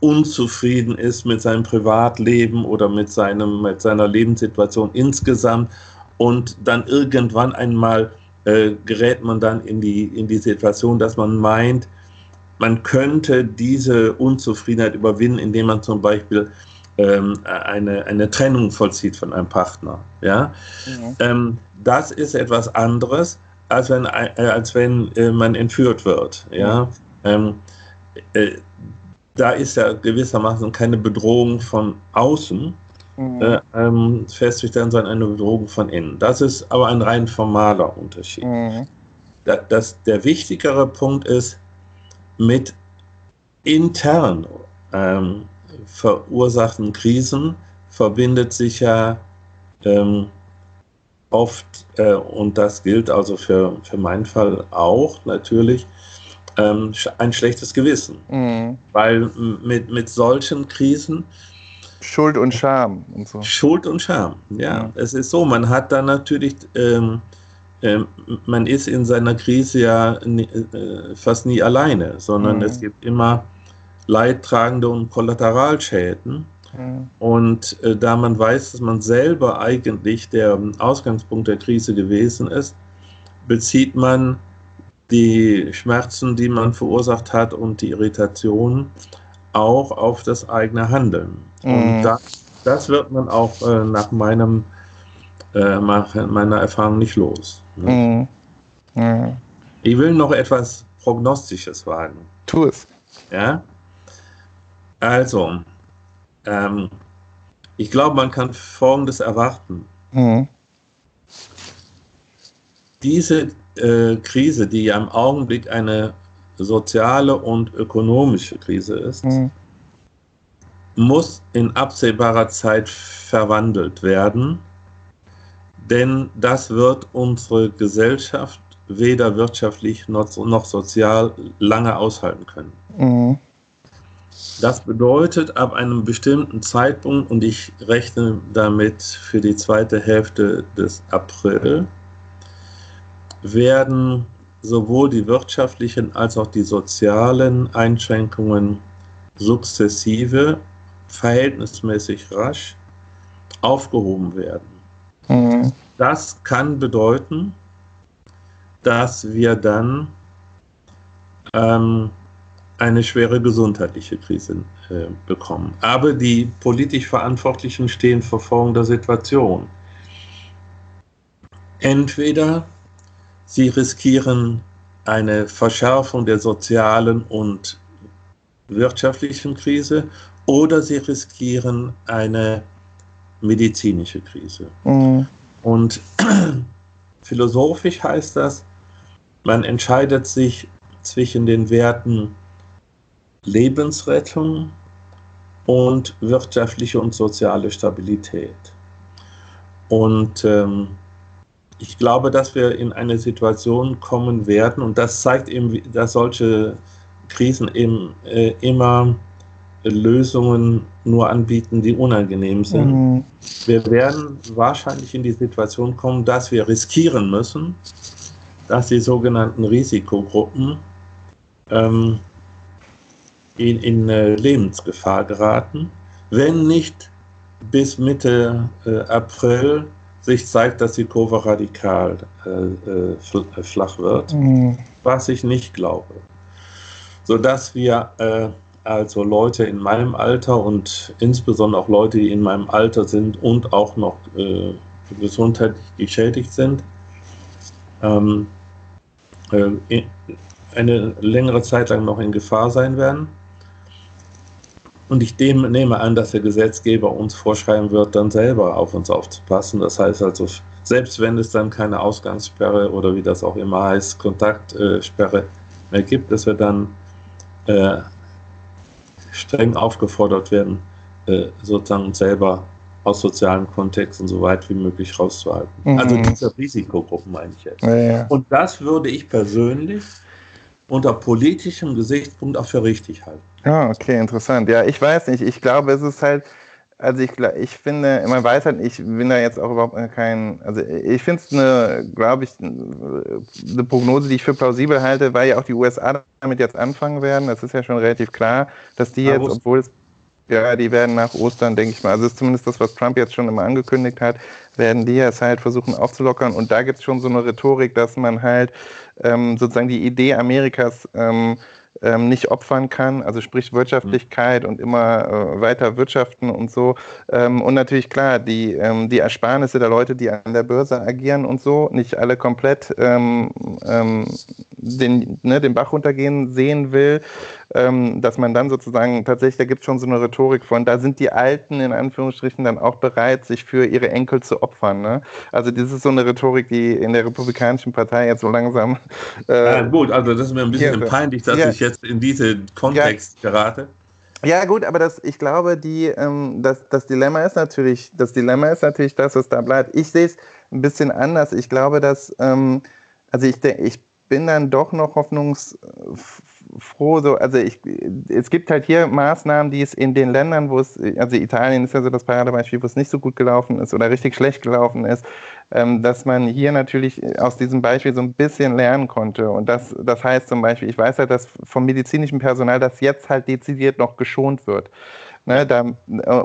unzufrieden ist mit seinem Privatleben oder mit, seinem, mit seiner Lebenssituation insgesamt und dann irgendwann einmal äh, gerät man dann in die, in die Situation, dass man meint, man könnte diese Unzufriedenheit überwinden, indem man zum Beispiel ähm, eine, eine Trennung vollzieht von einem Partner. Ja? Mhm. Ähm, das ist etwas anderes, als wenn, äh, als wenn äh, man entführt wird. Ja? Mhm. Ähm, äh, da ist ja gewissermaßen keine Bedrohung von außen, mhm. äh, ähm, festgestellt, sondern eine Bedrohung von innen. Das ist aber ein rein formaler Unterschied. Mhm. Da, das, der wichtigere Punkt ist, mit intern ähm, verursachten Krisen verbindet sich ja ähm, oft, äh, und das gilt also für, für meinen Fall auch natürlich, ähm, ein schlechtes Gewissen. Mhm. Weil mit, mit solchen Krisen. Schuld und Scham und so. Schuld und Scham, ja. Mhm. Es ist so, man hat da natürlich. Ähm, ähm, man ist in seiner Krise ja nie, äh, fast nie alleine, sondern mhm. es gibt immer Leidtragende und Kollateralschäden. Mhm. Und äh, da man weiß, dass man selber eigentlich der Ausgangspunkt der Krise gewesen ist, bezieht man die Schmerzen, die man verursacht hat und die Irritation auch auf das eigene Handeln. Mhm. Und das, das, wird man auch äh, nach meinem, äh, meiner Erfahrung nicht los. Ne? Mhm. Mhm. Ich will noch etwas Prognostisches wagen. Tu es. Ja. Also, ähm, ich glaube, man kann Folgendes erwarten. Mhm. Diese äh, Krise, die ja im Augenblick eine soziale und ökonomische Krise ist, mhm. muss in absehbarer Zeit verwandelt werden, denn das wird unsere Gesellschaft weder wirtschaftlich noch, noch sozial lange aushalten können. Mhm. Das bedeutet, ab einem bestimmten Zeitpunkt, und ich rechne damit für die zweite Hälfte des April, werden sowohl die wirtschaftlichen als auch die sozialen Einschränkungen sukzessive, verhältnismäßig rasch aufgehoben werden. Mhm. Das kann bedeuten, dass wir dann ähm, eine schwere gesundheitliche Krise äh, bekommen. Aber die politisch Verantwortlichen stehen vor folgender Situation. Entweder sie riskieren eine Verschärfung der sozialen und wirtschaftlichen Krise oder sie riskieren eine medizinische Krise. Mhm. Und philosophisch heißt das, man entscheidet sich zwischen den Werten Lebensrettung und wirtschaftliche und soziale Stabilität. Und ähm, ich glaube, dass wir in eine Situation kommen werden, und das zeigt eben, dass solche Krisen eben äh, immer Lösungen nur anbieten, die unangenehm sind. Mhm. Wir werden wahrscheinlich in die Situation kommen, dass wir riskieren müssen, dass die sogenannten Risikogruppen ähm, in, in äh, Lebensgefahr geraten, wenn nicht bis Mitte äh, April sich zeigt, dass die Kurve radikal äh, äh, flach wird, mhm. was ich nicht glaube. Sodass wir äh, also Leute in meinem Alter und insbesondere auch Leute, die in meinem Alter sind und auch noch äh, gesundheitlich geschädigt sind, ähm, äh, eine längere Zeit lang noch in Gefahr sein werden. Und ich dem, nehme an, dass der Gesetzgeber uns vorschreiben wird, dann selber auf uns aufzupassen. Das heißt also, selbst wenn es dann keine Ausgangssperre oder wie das auch immer heißt, Kontaktsperre mehr gibt, dass wir dann äh, streng aufgefordert werden, äh, sozusagen selber aus sozialen Kontexten so weit wie möglich rauszuhalten. Mhm. Also diese Risikogruppen meine ich jetzt. Ja, ja. Und das würde ich persönlich unter politischem Gesichtspunkt auch für richtig halten. Ja, okay, interessant. Ja, ich weiß nicht. Ich glaube, es ist halt, also ich, ich finde, man weiß halt, ich bin da jetzt auch überhaupt kein, also ich finde es eine, glaube ich, eine Prognose, die ich für plausibel halte, weil ja auch die USA damit jetzt anfangen werden. Das ist ja schon relativ klar, dass die jetzt, obwohl es ja, die werden nach Ostern, denke ich mal, also ist zumindest das, was Trump jetzt schon immer angekündigt hat, werden die es halt versuchen aufzulockern. Und da gibt es schon so eine Rhetorik, dass man halt ähm, sozusagen die Idee Amerikas ähm, ähm, nicht opfern kann, also sprich Wirtschaftlichkeit und immer äh, weiter wirtschaften und so. Ähm, und natürlich klar, die, ähm, die Ersparnisse der Leute, die an der Börse agieren und so, nicht alle komplett ähm, ähm, den, ne, den Bach runtergehen sehen will, ähm, dass man dann sozusagen tatsächlich, da gibt es schon so eine Rhetorik von, da sind die Alten in Anführungsstrichen dann auch bereit, sich für ihre Enkel zu opfern. Ne? Also das ist so eine Rhetorik, die in der Republikanischen Partei jetzt so langsam. Äh, ja, gut, also das ist mir ein bisschen ja, peinlich, dass ja. ich jetzt in diesen Kontext gerate. Ja, gut, aber das, ich glaube, die, ähm, das, das Dilemma ist natürlich, das Dilemma ist natürlich das, was da bleibt. Ich sehe es ein bisschen anders. Ich glaube, dass, ähm, also ich, ich bin dann doch noch hoffnungsfroh. So, also ich, es gibt halt hier Maßnahmen, die es in den Ländern, wo es, also Italien ist ja so das Paradebeispiel, wo es nicht so gut gelaufen ist oder richtig schlecht gelaufen ist, ähm, dass man hier natürlich aus diesem Beispiel so ein bisschen lernen konnte. Und das, das heißt zum Beispiel, ich weiß ja, dass vom medizinischen Personal das jetzt halt dezidiert noch geschont wird. Ne, da,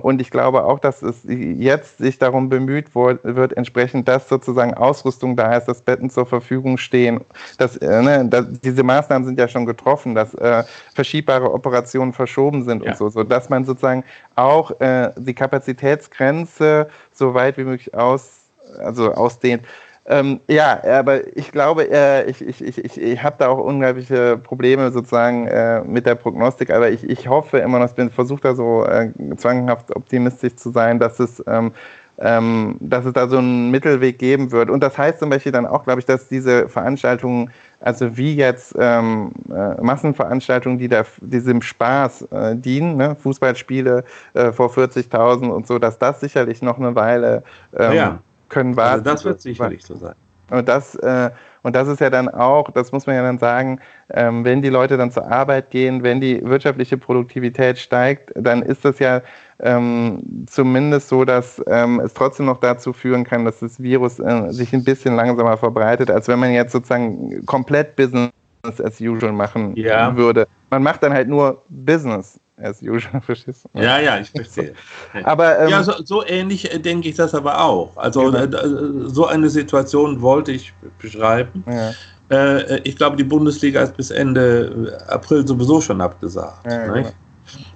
und ich glaube auch, dass es jetzt sich darum bemüht wird, entsprechend, dass sozusagen Ausrüstung da ist, dass Betten zur Verfügung stehen. Dass, äh, ne, dass, diese Maßnahmen sind ja schon getroffen, dass äh, verschiebbare Operationen verschoben sind ja. und so, so, dass man sozusagen auch äh, die Kapazitätsgrenze so weit wie möglich aus also ausdehnt. Ähm, ja, aber ich glaube, äh, ich, ich, ich, ich habe da auch unglaubliche Probleme sozusagen äh, mit der Prognostik, aber ich, ich hoffe immer noch, ich bin versucht da so äh, zwanghaft optimistisch zu sein, dass es, ähm, ähm, dass es da so einen Mittelweg geben wird. Und das heißt zum Beispiel dann auch, glaube ich, dass diese Veranstaltungen, also wie jetzt ähm, äh, Massenveranstaltungen, die da diesem Spaß äh, dienen, ne? Fußballspiele äh, vor 40.000 und so, dass das sicherlich noch eine Weile ähm, ja können also warten. Also das wird sicherlich so sein. Und das, äh, und das ist ja dann auch, das muss man ja dann sagen, ähm, wenn die Leute dann zur Arbeit gehen, wenn die wirtschaftliche Produktivität steigt, dann ist das ja ähm, zumindest so, dass ähm, es trotzdem noch dazu führen kann, dass das Virus äh, sich ein bisschen langsamer verbreitet, als wenn man jetzt sozusagen komplett Business as usual machen ja. würde. Man macht dann halt nur Business as usual, verstehst du? Ja, ja, ich verstehe. aber, ähm, ja, so, so, ähnlich äh, denke ich das aber auch. Also genau. äh, so eine Situation wollte ich beschreiben. Ja. Äh, ich glaube, die Bundesliga ist bis Ende April sowieso schon abgesagt. Ja, genau.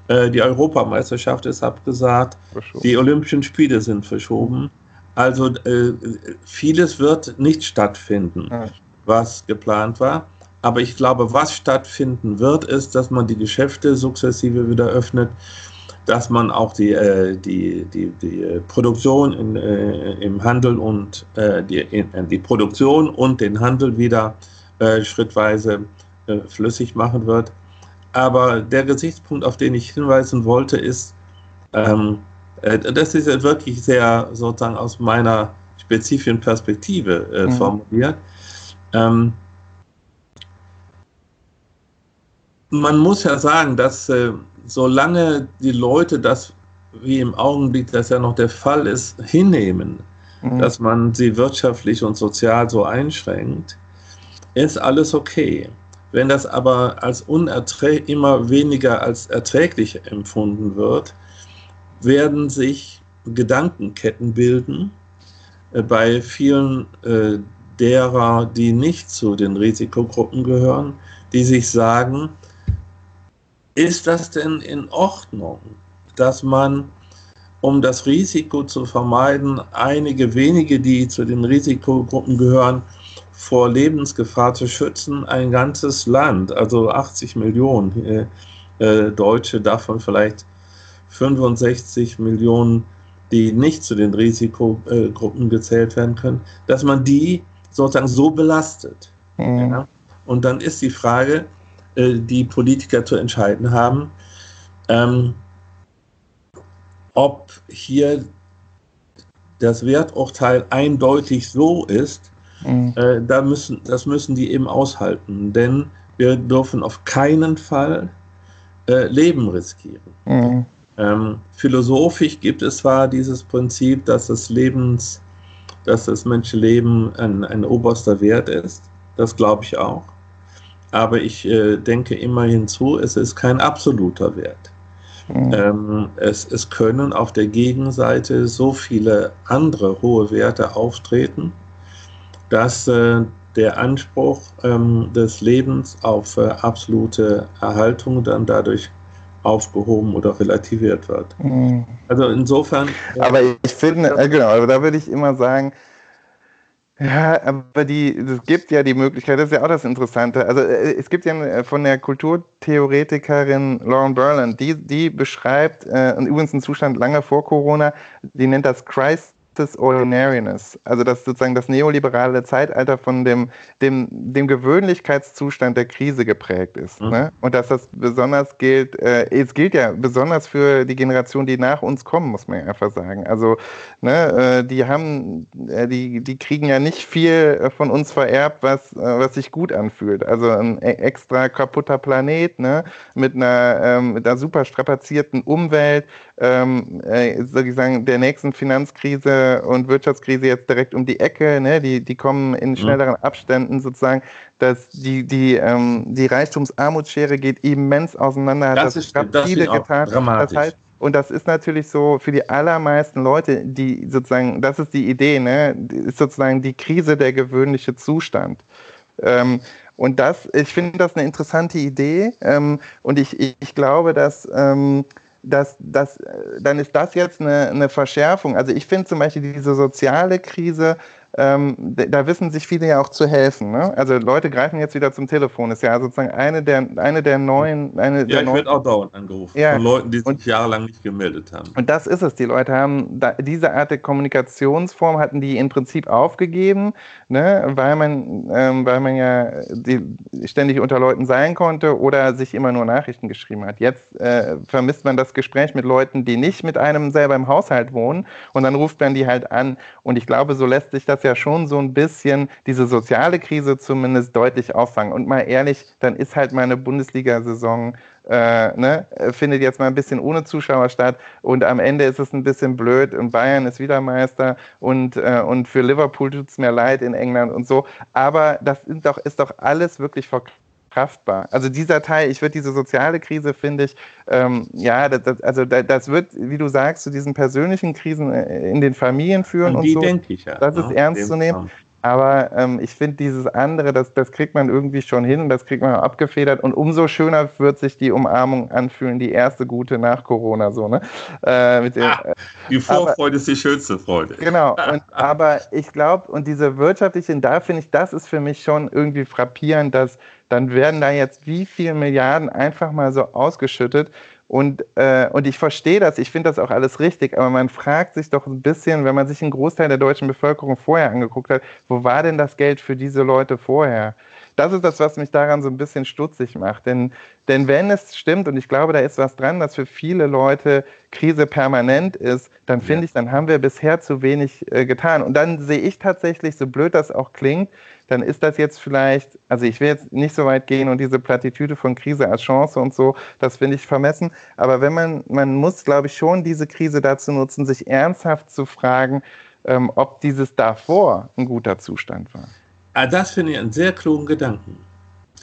äh, die Europameisterschaft ist abgesagt. Die Olympischen Spiele sind verschoben. Also äh, vieles wird nicht stattfinden, was geplant war. Aber ich glaube, was stattfinden wird, ist, dass man die Geschäfte sukzessive wieder öffnet, dass man auch die, äh, die, die, die Produktion in, äh, im Handel und äh, die, in, die Produktion und den Handel wieder äh, schrittweise äh, flüssig machen wird. Aber der Gesichtspunkt, auf den ich hinweisen wollte, ist, ähm, äh, das ist wirklich sehr sozusagen aus meiner spezifischen Perspektive mhm. formuliert. Ähm, man muss ja sagen, dass äh, solange die Leute das, wie im Augenblick das ja noch der Fall ist, hinnehmen, mhm. dass man sie wirtschaftlich und sozial so einschränkt, ist alles okay. Wenn das aber als immer weniger als erträglich empfunden wird, werden sich Gedankenketten bilden äh, bei vielen äh, derer, die nicht zu den Risikogruppen gehören, die sich sagen, ist das denn in Ordnung, dass man, um das Risiko zu vermeiden, einige wenige, die zu den Risikogruppen gehören, vor Lebensgefahr zu schützen, ein ganzes Land, also 80 Millionen äh, äh, Deutsche, davon vielleicht 65 Millionen, die nicht zu den Risikogruppen gezählt werden können, dass man die sozusagen so belastet. Mhm. Ja? Und dann ist die Frage, äh, die Politiker zu entscheiden haben, ähm, ob hier das Werturteil eindeutig so ist, mhm. äh, da müssen, das müssen die eben aushalten. Denn wir dürfen auf keinen Fall äh, Leben riskieren. Mhm. Ähm, philosophisch gibt es zwar dieses Prinzip, dass das Lebens, dass das Menschenleben ein, ein oberster Wert ist. Das glaube ich auch. Aber ich äh, denke immer hinzu, es ist kein absoluter Wert. Mhm. Ähm, es, es können auf der Gegenseite so viele andere hohe Werte auftreten, dass äh, der Anspruch ähm, des Lebens auf äh, absolute Erhaltung dann dadurch aufgehoben oder relativiert wird. Mhm. Also insofern. Aber ich finde, äh, genau, da würde ich immer sagen, ja, aber die, es gibt ja die Möglichkeit, das ist ja auch das Interessante. Also äh, es gibt ja äh, von der Kulturtheoretikerin Lauren Berland, die, die beschreibt, äh, übrigens einen Zustand lange vor Corona, die nennt das Christ des Ordinariness, also das sozusagen das neoliberale Zeitalter von dem, dem, dem Gewöhnlichkeitszustand der Krise geprägt ist. Mhm. Ne? Und dass das besonders gilt, äh, es gilt ja besonders für die Generation, die nach uns kommen, muss man ja einfach sagen. Also ne, äh, die haben, äh, die, die kriegen ja nicht viel äh, von uns vererbt, was, äh, was sich gut anfühlt. Also ein e-, extra kaputter Planet, ne, mit einer, ähm, mit einer super strapazierten Umwelt, ähm, äh, sozusagen der nächsten Finanzkrise und Wirtschaftskrise jetzt direkt um die Ecke, ne? die, die kommen in mhm. schnelleren Abständen sozusagen, dass die, die, ähm, die Reichtums-Armutsschere geht immens auseinander. Das, das ist das viele getan. Dramatisch. Das heißt, und das ist natürlich so für die allermeisten Leute, die sozusagen, das ist die Idee, ne, ist sozusagen die Krise der gewöhnliche Zustand. Ähm, und das, ich finde das eine interessante Idee. Ähm, und ich, ich, ich glaube, dass ähm, das, das, dann ist das jetzt eine, eine Verschärfung. Also ich finde zum Beispiel diese soziale Krise ähm, da wissen sich viele ja auch zu helfen. Ne? Also Leute greifen jetzt wieder zum Telefon. Ist ja sozusagen eine der, eine der neuen. Eine ja, der ich werde auch dauernd angerufen ja. von Leuten, die sich und, jahrelang nicht gemeldet haben. Und das ist es. Die Leute haben da, diese Art der Kommunikationsform hatten die im Prinzip aufgegeben, ne? weil man, ähm, weil man ja die, ständig unter Leuten sein konnte oder sich immer nur Nachrichten geschrieben hat. Jetzt äh, vermisst man das Gespräch mit Leuten, die nicht mit einem selber im Haushalt wohnen und dann ruft man die halt an. Und ich glaube, so lässt sich das ja schon so ein bisschen diese soziale Krise zumindest deutlich auffangen. Und mal ehrlich, dann ist halt meine Bundesliga-Saison äh, ne, findet jetzt mal ein bisschen ohne Zuschauer statt und am Ende ist es ein bisschen blöd und Bayern ist wieder Meister und, äh, und für Liverpool tut es mir leid in England und so. Aber das ist doch, ist doch alles wirklich verkauft kraftbar. Also dieser Teil, ich würde diese soziale Krise, finde ich, ähm, ja, das, das, also das wird, wie du sagst, zu diesen persönlichen Krisen äh, in den Familien führen und, und so. denke ich ja. Das ist ja, ernst zu nehmen. Aber ähm, ich finde dieses andere, das, das kriegt man irgendwie schon hin, das kriegt man abgefedert und umso schöner wird sich die Umarmung anfühlen, die erste gute nach Corona so, ne? Äh, den, ah, die Vorfreude aber, ist die schönste Freude. Genau, und, aber ich glaube, und diese wirtschaftlichen, da finde ich, das ist für mich schon irgendwie frappierend, dass dann werden da jetzt wie viele Milliarden einfach mal so ausgeschüttet. Und, äh, und ich verstehe das, ich finde das auch alles richtig, aber man fragt sich doch ein bisschen, wenn man sich einen Großteil der deutschen Bevölkerung vorher angeguckt hat, wo war denn das Geld für diese Leute vorher? Das ist das, was mich daran so ein bisschen stutzig macht. Denn, denn wenn es stimmt, und ich glaube, da ist was dran, dass für viele Leute Krise permanent ist, dann finde ich, dann haben wir bisher zu wenig äh, getan. Und dann sehe ich tatsächlich, so blöd das auch klingt, dann ist das jetzt vielleicht, also ich will jetzt nicht so weit gehen und diese Plattitüde von Krise als Chance und so, das finde ich vermessen. Aber wenn man, man muss, glaube ich, schon diese Krise dazu nutzen, sich ernsthaft zu fragen, ähm, ob dieses davor ein guter Zustand war. Ah, das finde ich einen sehr klugen Gedanken.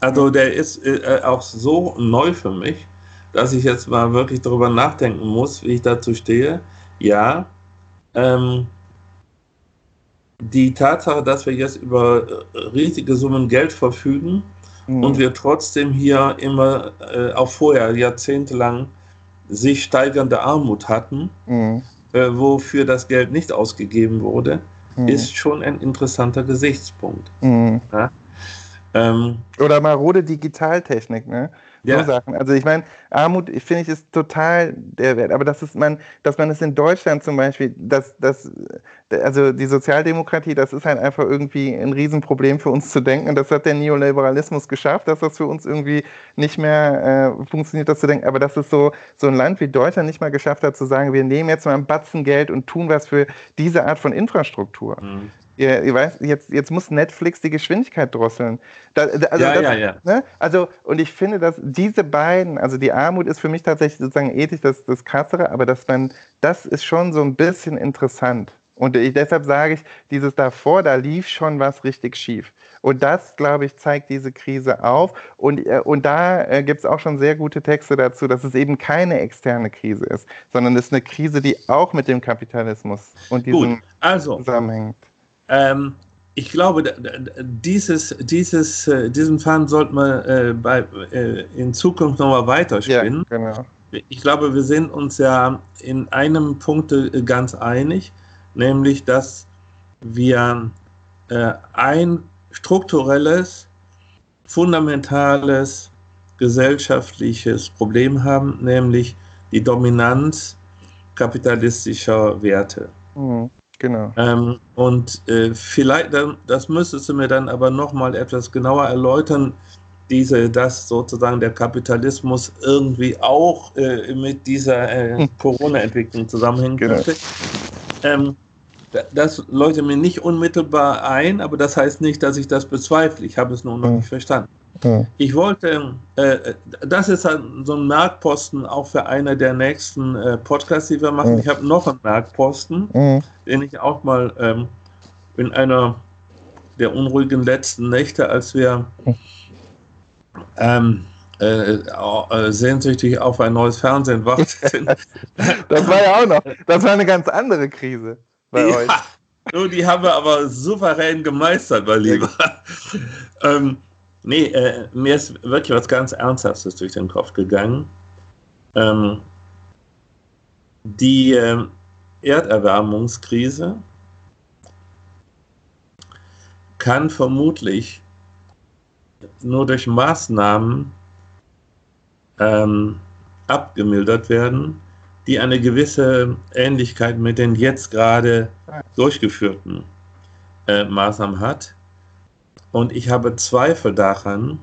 Also der ist äh, auch so neu für mich, dass ich jetzt mal wirklich darüber nachdenken muss, wie ich dazu stehe. Ja, ähm, die Tatsache, dass wir jetzt über äh, riesige Summen Geld verfügen mhm. und wir trotzdem hier immer äh, auch vorher jahrzehntelang sich steigernde Armut hatten, mhm. äh, wofür das Geld nicht ausgegeben wurde, mhm. ist schon ein interessanter Gesichtspunkt. Mhm. Ja? Ähm, Oder marode Digitaltechnik, ne? Ja. So Sachen. Also ich meine, Armut, finde ich, ist total der Wert. Aber das ist man, dass man es in Deutschland zum Beispiel, dass, dass, also die Sozialdemokratie, das ist halt einfach irgendwie ein Riesenproblem für uns zu denken. Und das hat der Neoliberalismus geschafft, dass das für uns irgendwie nicht mehr äh, funktioniert, das zu denken. Aber dass es so, so ein Land wie Deutschland nicht mal geschafft hat, zu sagen, wir nehmen jetzt mal ein Batzen Geld und tun was für diese Art von Infrastruktur. Mhm. Ihr, ihr weißt, jetzt, jetzt muss Netflix die Geschwindigkeit drosseln. Da, da, also, ja, das, ja, ja. Ne? Also, und ich finde, dass diese beiden, also die Armut ist für mich tatsächlich sozusagen ethisch das, das Krassere, aber dass man, das ist schon so ein bisschen interessant. Und ich, deshalb sage ich, dieses davor, da lief schon was richtig schief. Und das, glaube ich, zeigt diese Krise auf. Und, äh, und da äh, gibt es auch schon sehr gute Texte dazu, dass es eben keine externe Krise ist, sondern es ist eine Krise, die auch mit dem Kapitalismus und diesem also, zusammenhängt. Ähm, ich glaube, dieses, dieses, äh, diesen Faden sollten wir äh, bei, äh, in Zukunft nochmal weiterspinnen. Ja, genau. Ich glaube, wir sind uns ja in einem Punkt äh, ganz einig, nämlich, dass wir äh, ein strukturelles, fundamentales gesellschaftliches Problem haben, nämlich die Dominanz kapitalistischer Werte. Mhm. Genau. Ähm, und äh, vielleicht, dann, das müsstest du mir dann aber nochmal etwas genauer erläutern, diese, dass sozusagen der Kapitalismus irgendwie auch äh, mit dieser äh, hm. Corona-Entwicklung zusammenhängen genau. Ähm, das leuchtet mir nicht unmittelbar ein, aber das heißt nicht, dass ich das bezweifle. Ich habe es nur noch mhm. nicht verstanden. Mhm. Ich wollte, äh, das ist halt so ein Merkposten auch für einer der nächsten äh, Podcasts, die wir machen. Mhm. Ich habe noch einen Merkposten, mhm. den ich auch mal ähm, in einer der unruhigen letzten Nächte, als wir ähm, äh, äh, sehnsüchtig auf ein neues Fernsehen warteten. das war ja auch noch, das war eine ganz andere Krise bei ja, euch. So, die haben wir aber souverän gemeistert, mein Lieber. ähm, nee, äh, mir ist wirklich was ganz Ernsthaftes durch den Kopf gegangen. Ähm, die äh, Erderwärmungskrise kann vermutlich nur durch Maßnahmen ähm, abgemildert werden, die eine gewisse Ähnlichkeit mit den jetzt gerade durchgeführten äh, Maßnahmen hat. Und ich habe Zweifel daran,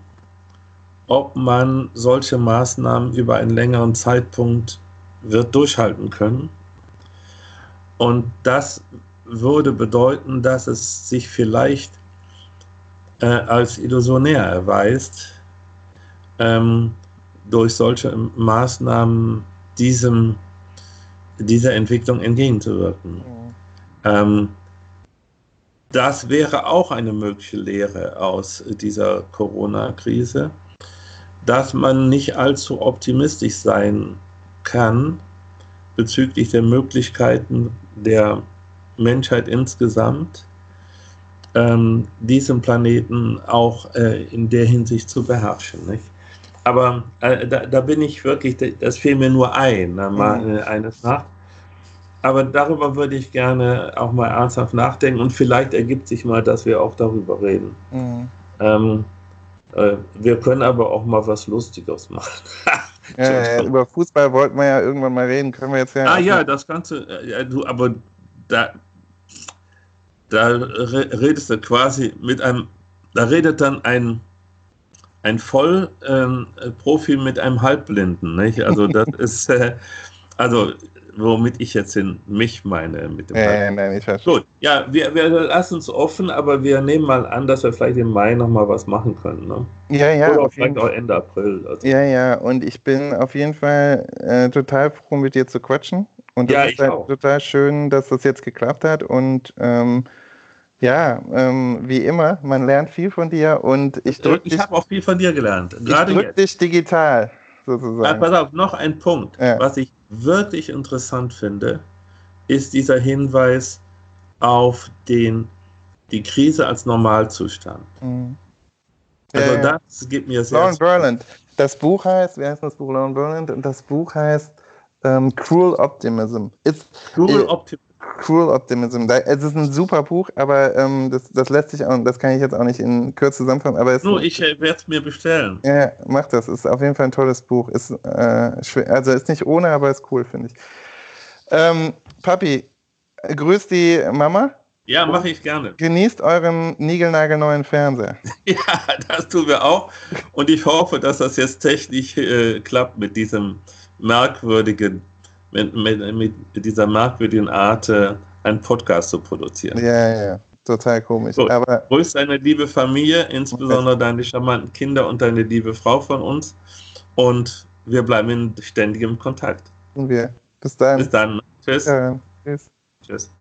ob man solche Maßnahmen über einen längeren Zeitpunkt wird durchhalten können. Und das würde bedeuten, dass es sich vielleicht äh, als illusionär erweist, ähm, durch solche Maßnahmen diesem dieser Entwicklung entgegenzuwirken. Mhm. Ähm, das wäre auch eine mögliche Lehre aus dieser Corona-Krise, dass man nicht allzu optimistisch sein kann bezüglich der Möglichkeiten der Menschheit insgesamt, ähm, diesen Planeten auch äh, in der Hinsicht zu beherrschen. Nicht? aber äh, da, da, bin ich wirklich, das fiel mir nur ein, mal mhm. eines Nacht. Aber darüber würde ich gerne auch mal ernsthaft nachdenken und vielleicht ergibt sich mal, dass wir auch darüber reden. Mhm. Ähm, äh, wir können aber auch mal was Lustiges machen. ja, ja, über Fußball wollten wir ja irgendwann mal reden, können wir jetzt ja. Ah ja, das Ganze, äh, du, aber da, da redest du quasi mit einem, da redet dann ein ein Vollprofi ähm, mit einem Halbblinden. Nicht? Also das ist, äh, also womit ich jetzt in mich meine mit dem äh, nein, ich verstehe. Gut, ja, wir, wir lassen uns offen, aber wir nehmen mal an, dass wir vielleicht im Mai nochmal was machen können. Ne? Ja, ja. Oder vielleicht auch Ende April. Also. Ja, ja, und ich bin auf jeden Fall äh, total froh, mit dir zu quatschen. Und das ja, ist halt auch. total schön, dass das jetzt geklappt hat und ähm, ja, ähm, wie immer, man lernt viel von dir und ich drücke Ich habe auch viel von dir gelernt. Gerade ich drück dich digital, sozusagen. Ja, pass auf, noch ein Punkt. Ja. Was ich wirklich interessant finde, ist dieser Hinweis auf den, die Krise als Normalzustand. Mhm. Also ja, das gibt mir sehr... Lauren Berland. Das Buch heißt, wie heißt das Buch Lauren Berland? Und das Buch heißt ähm, Cruel Optimism. It's, Cruel Optimism. Cruel Optimism. Es ist ein super Buch, aber ähm, das, das lässt sich auch, das kann ich jetzt auch nicht in Kürze zusammenfassen. Aber Nur, ich äh, werde es mir bestellen. Ja, mach das. Ist auf jeden Fall ein tolles Buch. Ist, äh, schwer, also ist nicht ohne, aber ist cool, finde ich. Ähm, Papi, grüß die Mama. Ja, mache ich gerne. Genießt euren niegelnagelneuen Fernseher. Ja, das tun wir auch. Und ich hoffe, dass das jetzt technisch äh, klappt mit diesem merkwürdigen, mit, mit, mit dieser merkwürdigen Art, äh, einen Podcast zu produzieren. Ja, ja, total komisch. So, Aber grüß deine liebe Familie, insbesondere okay. deine charmanten Kinder und deine liebe Frau von uns. Und wir bleiben in ständigem Kontakt. Und wir. Bis dann. Bis dann. Tschüss. Ja, tschüss. Tschüss.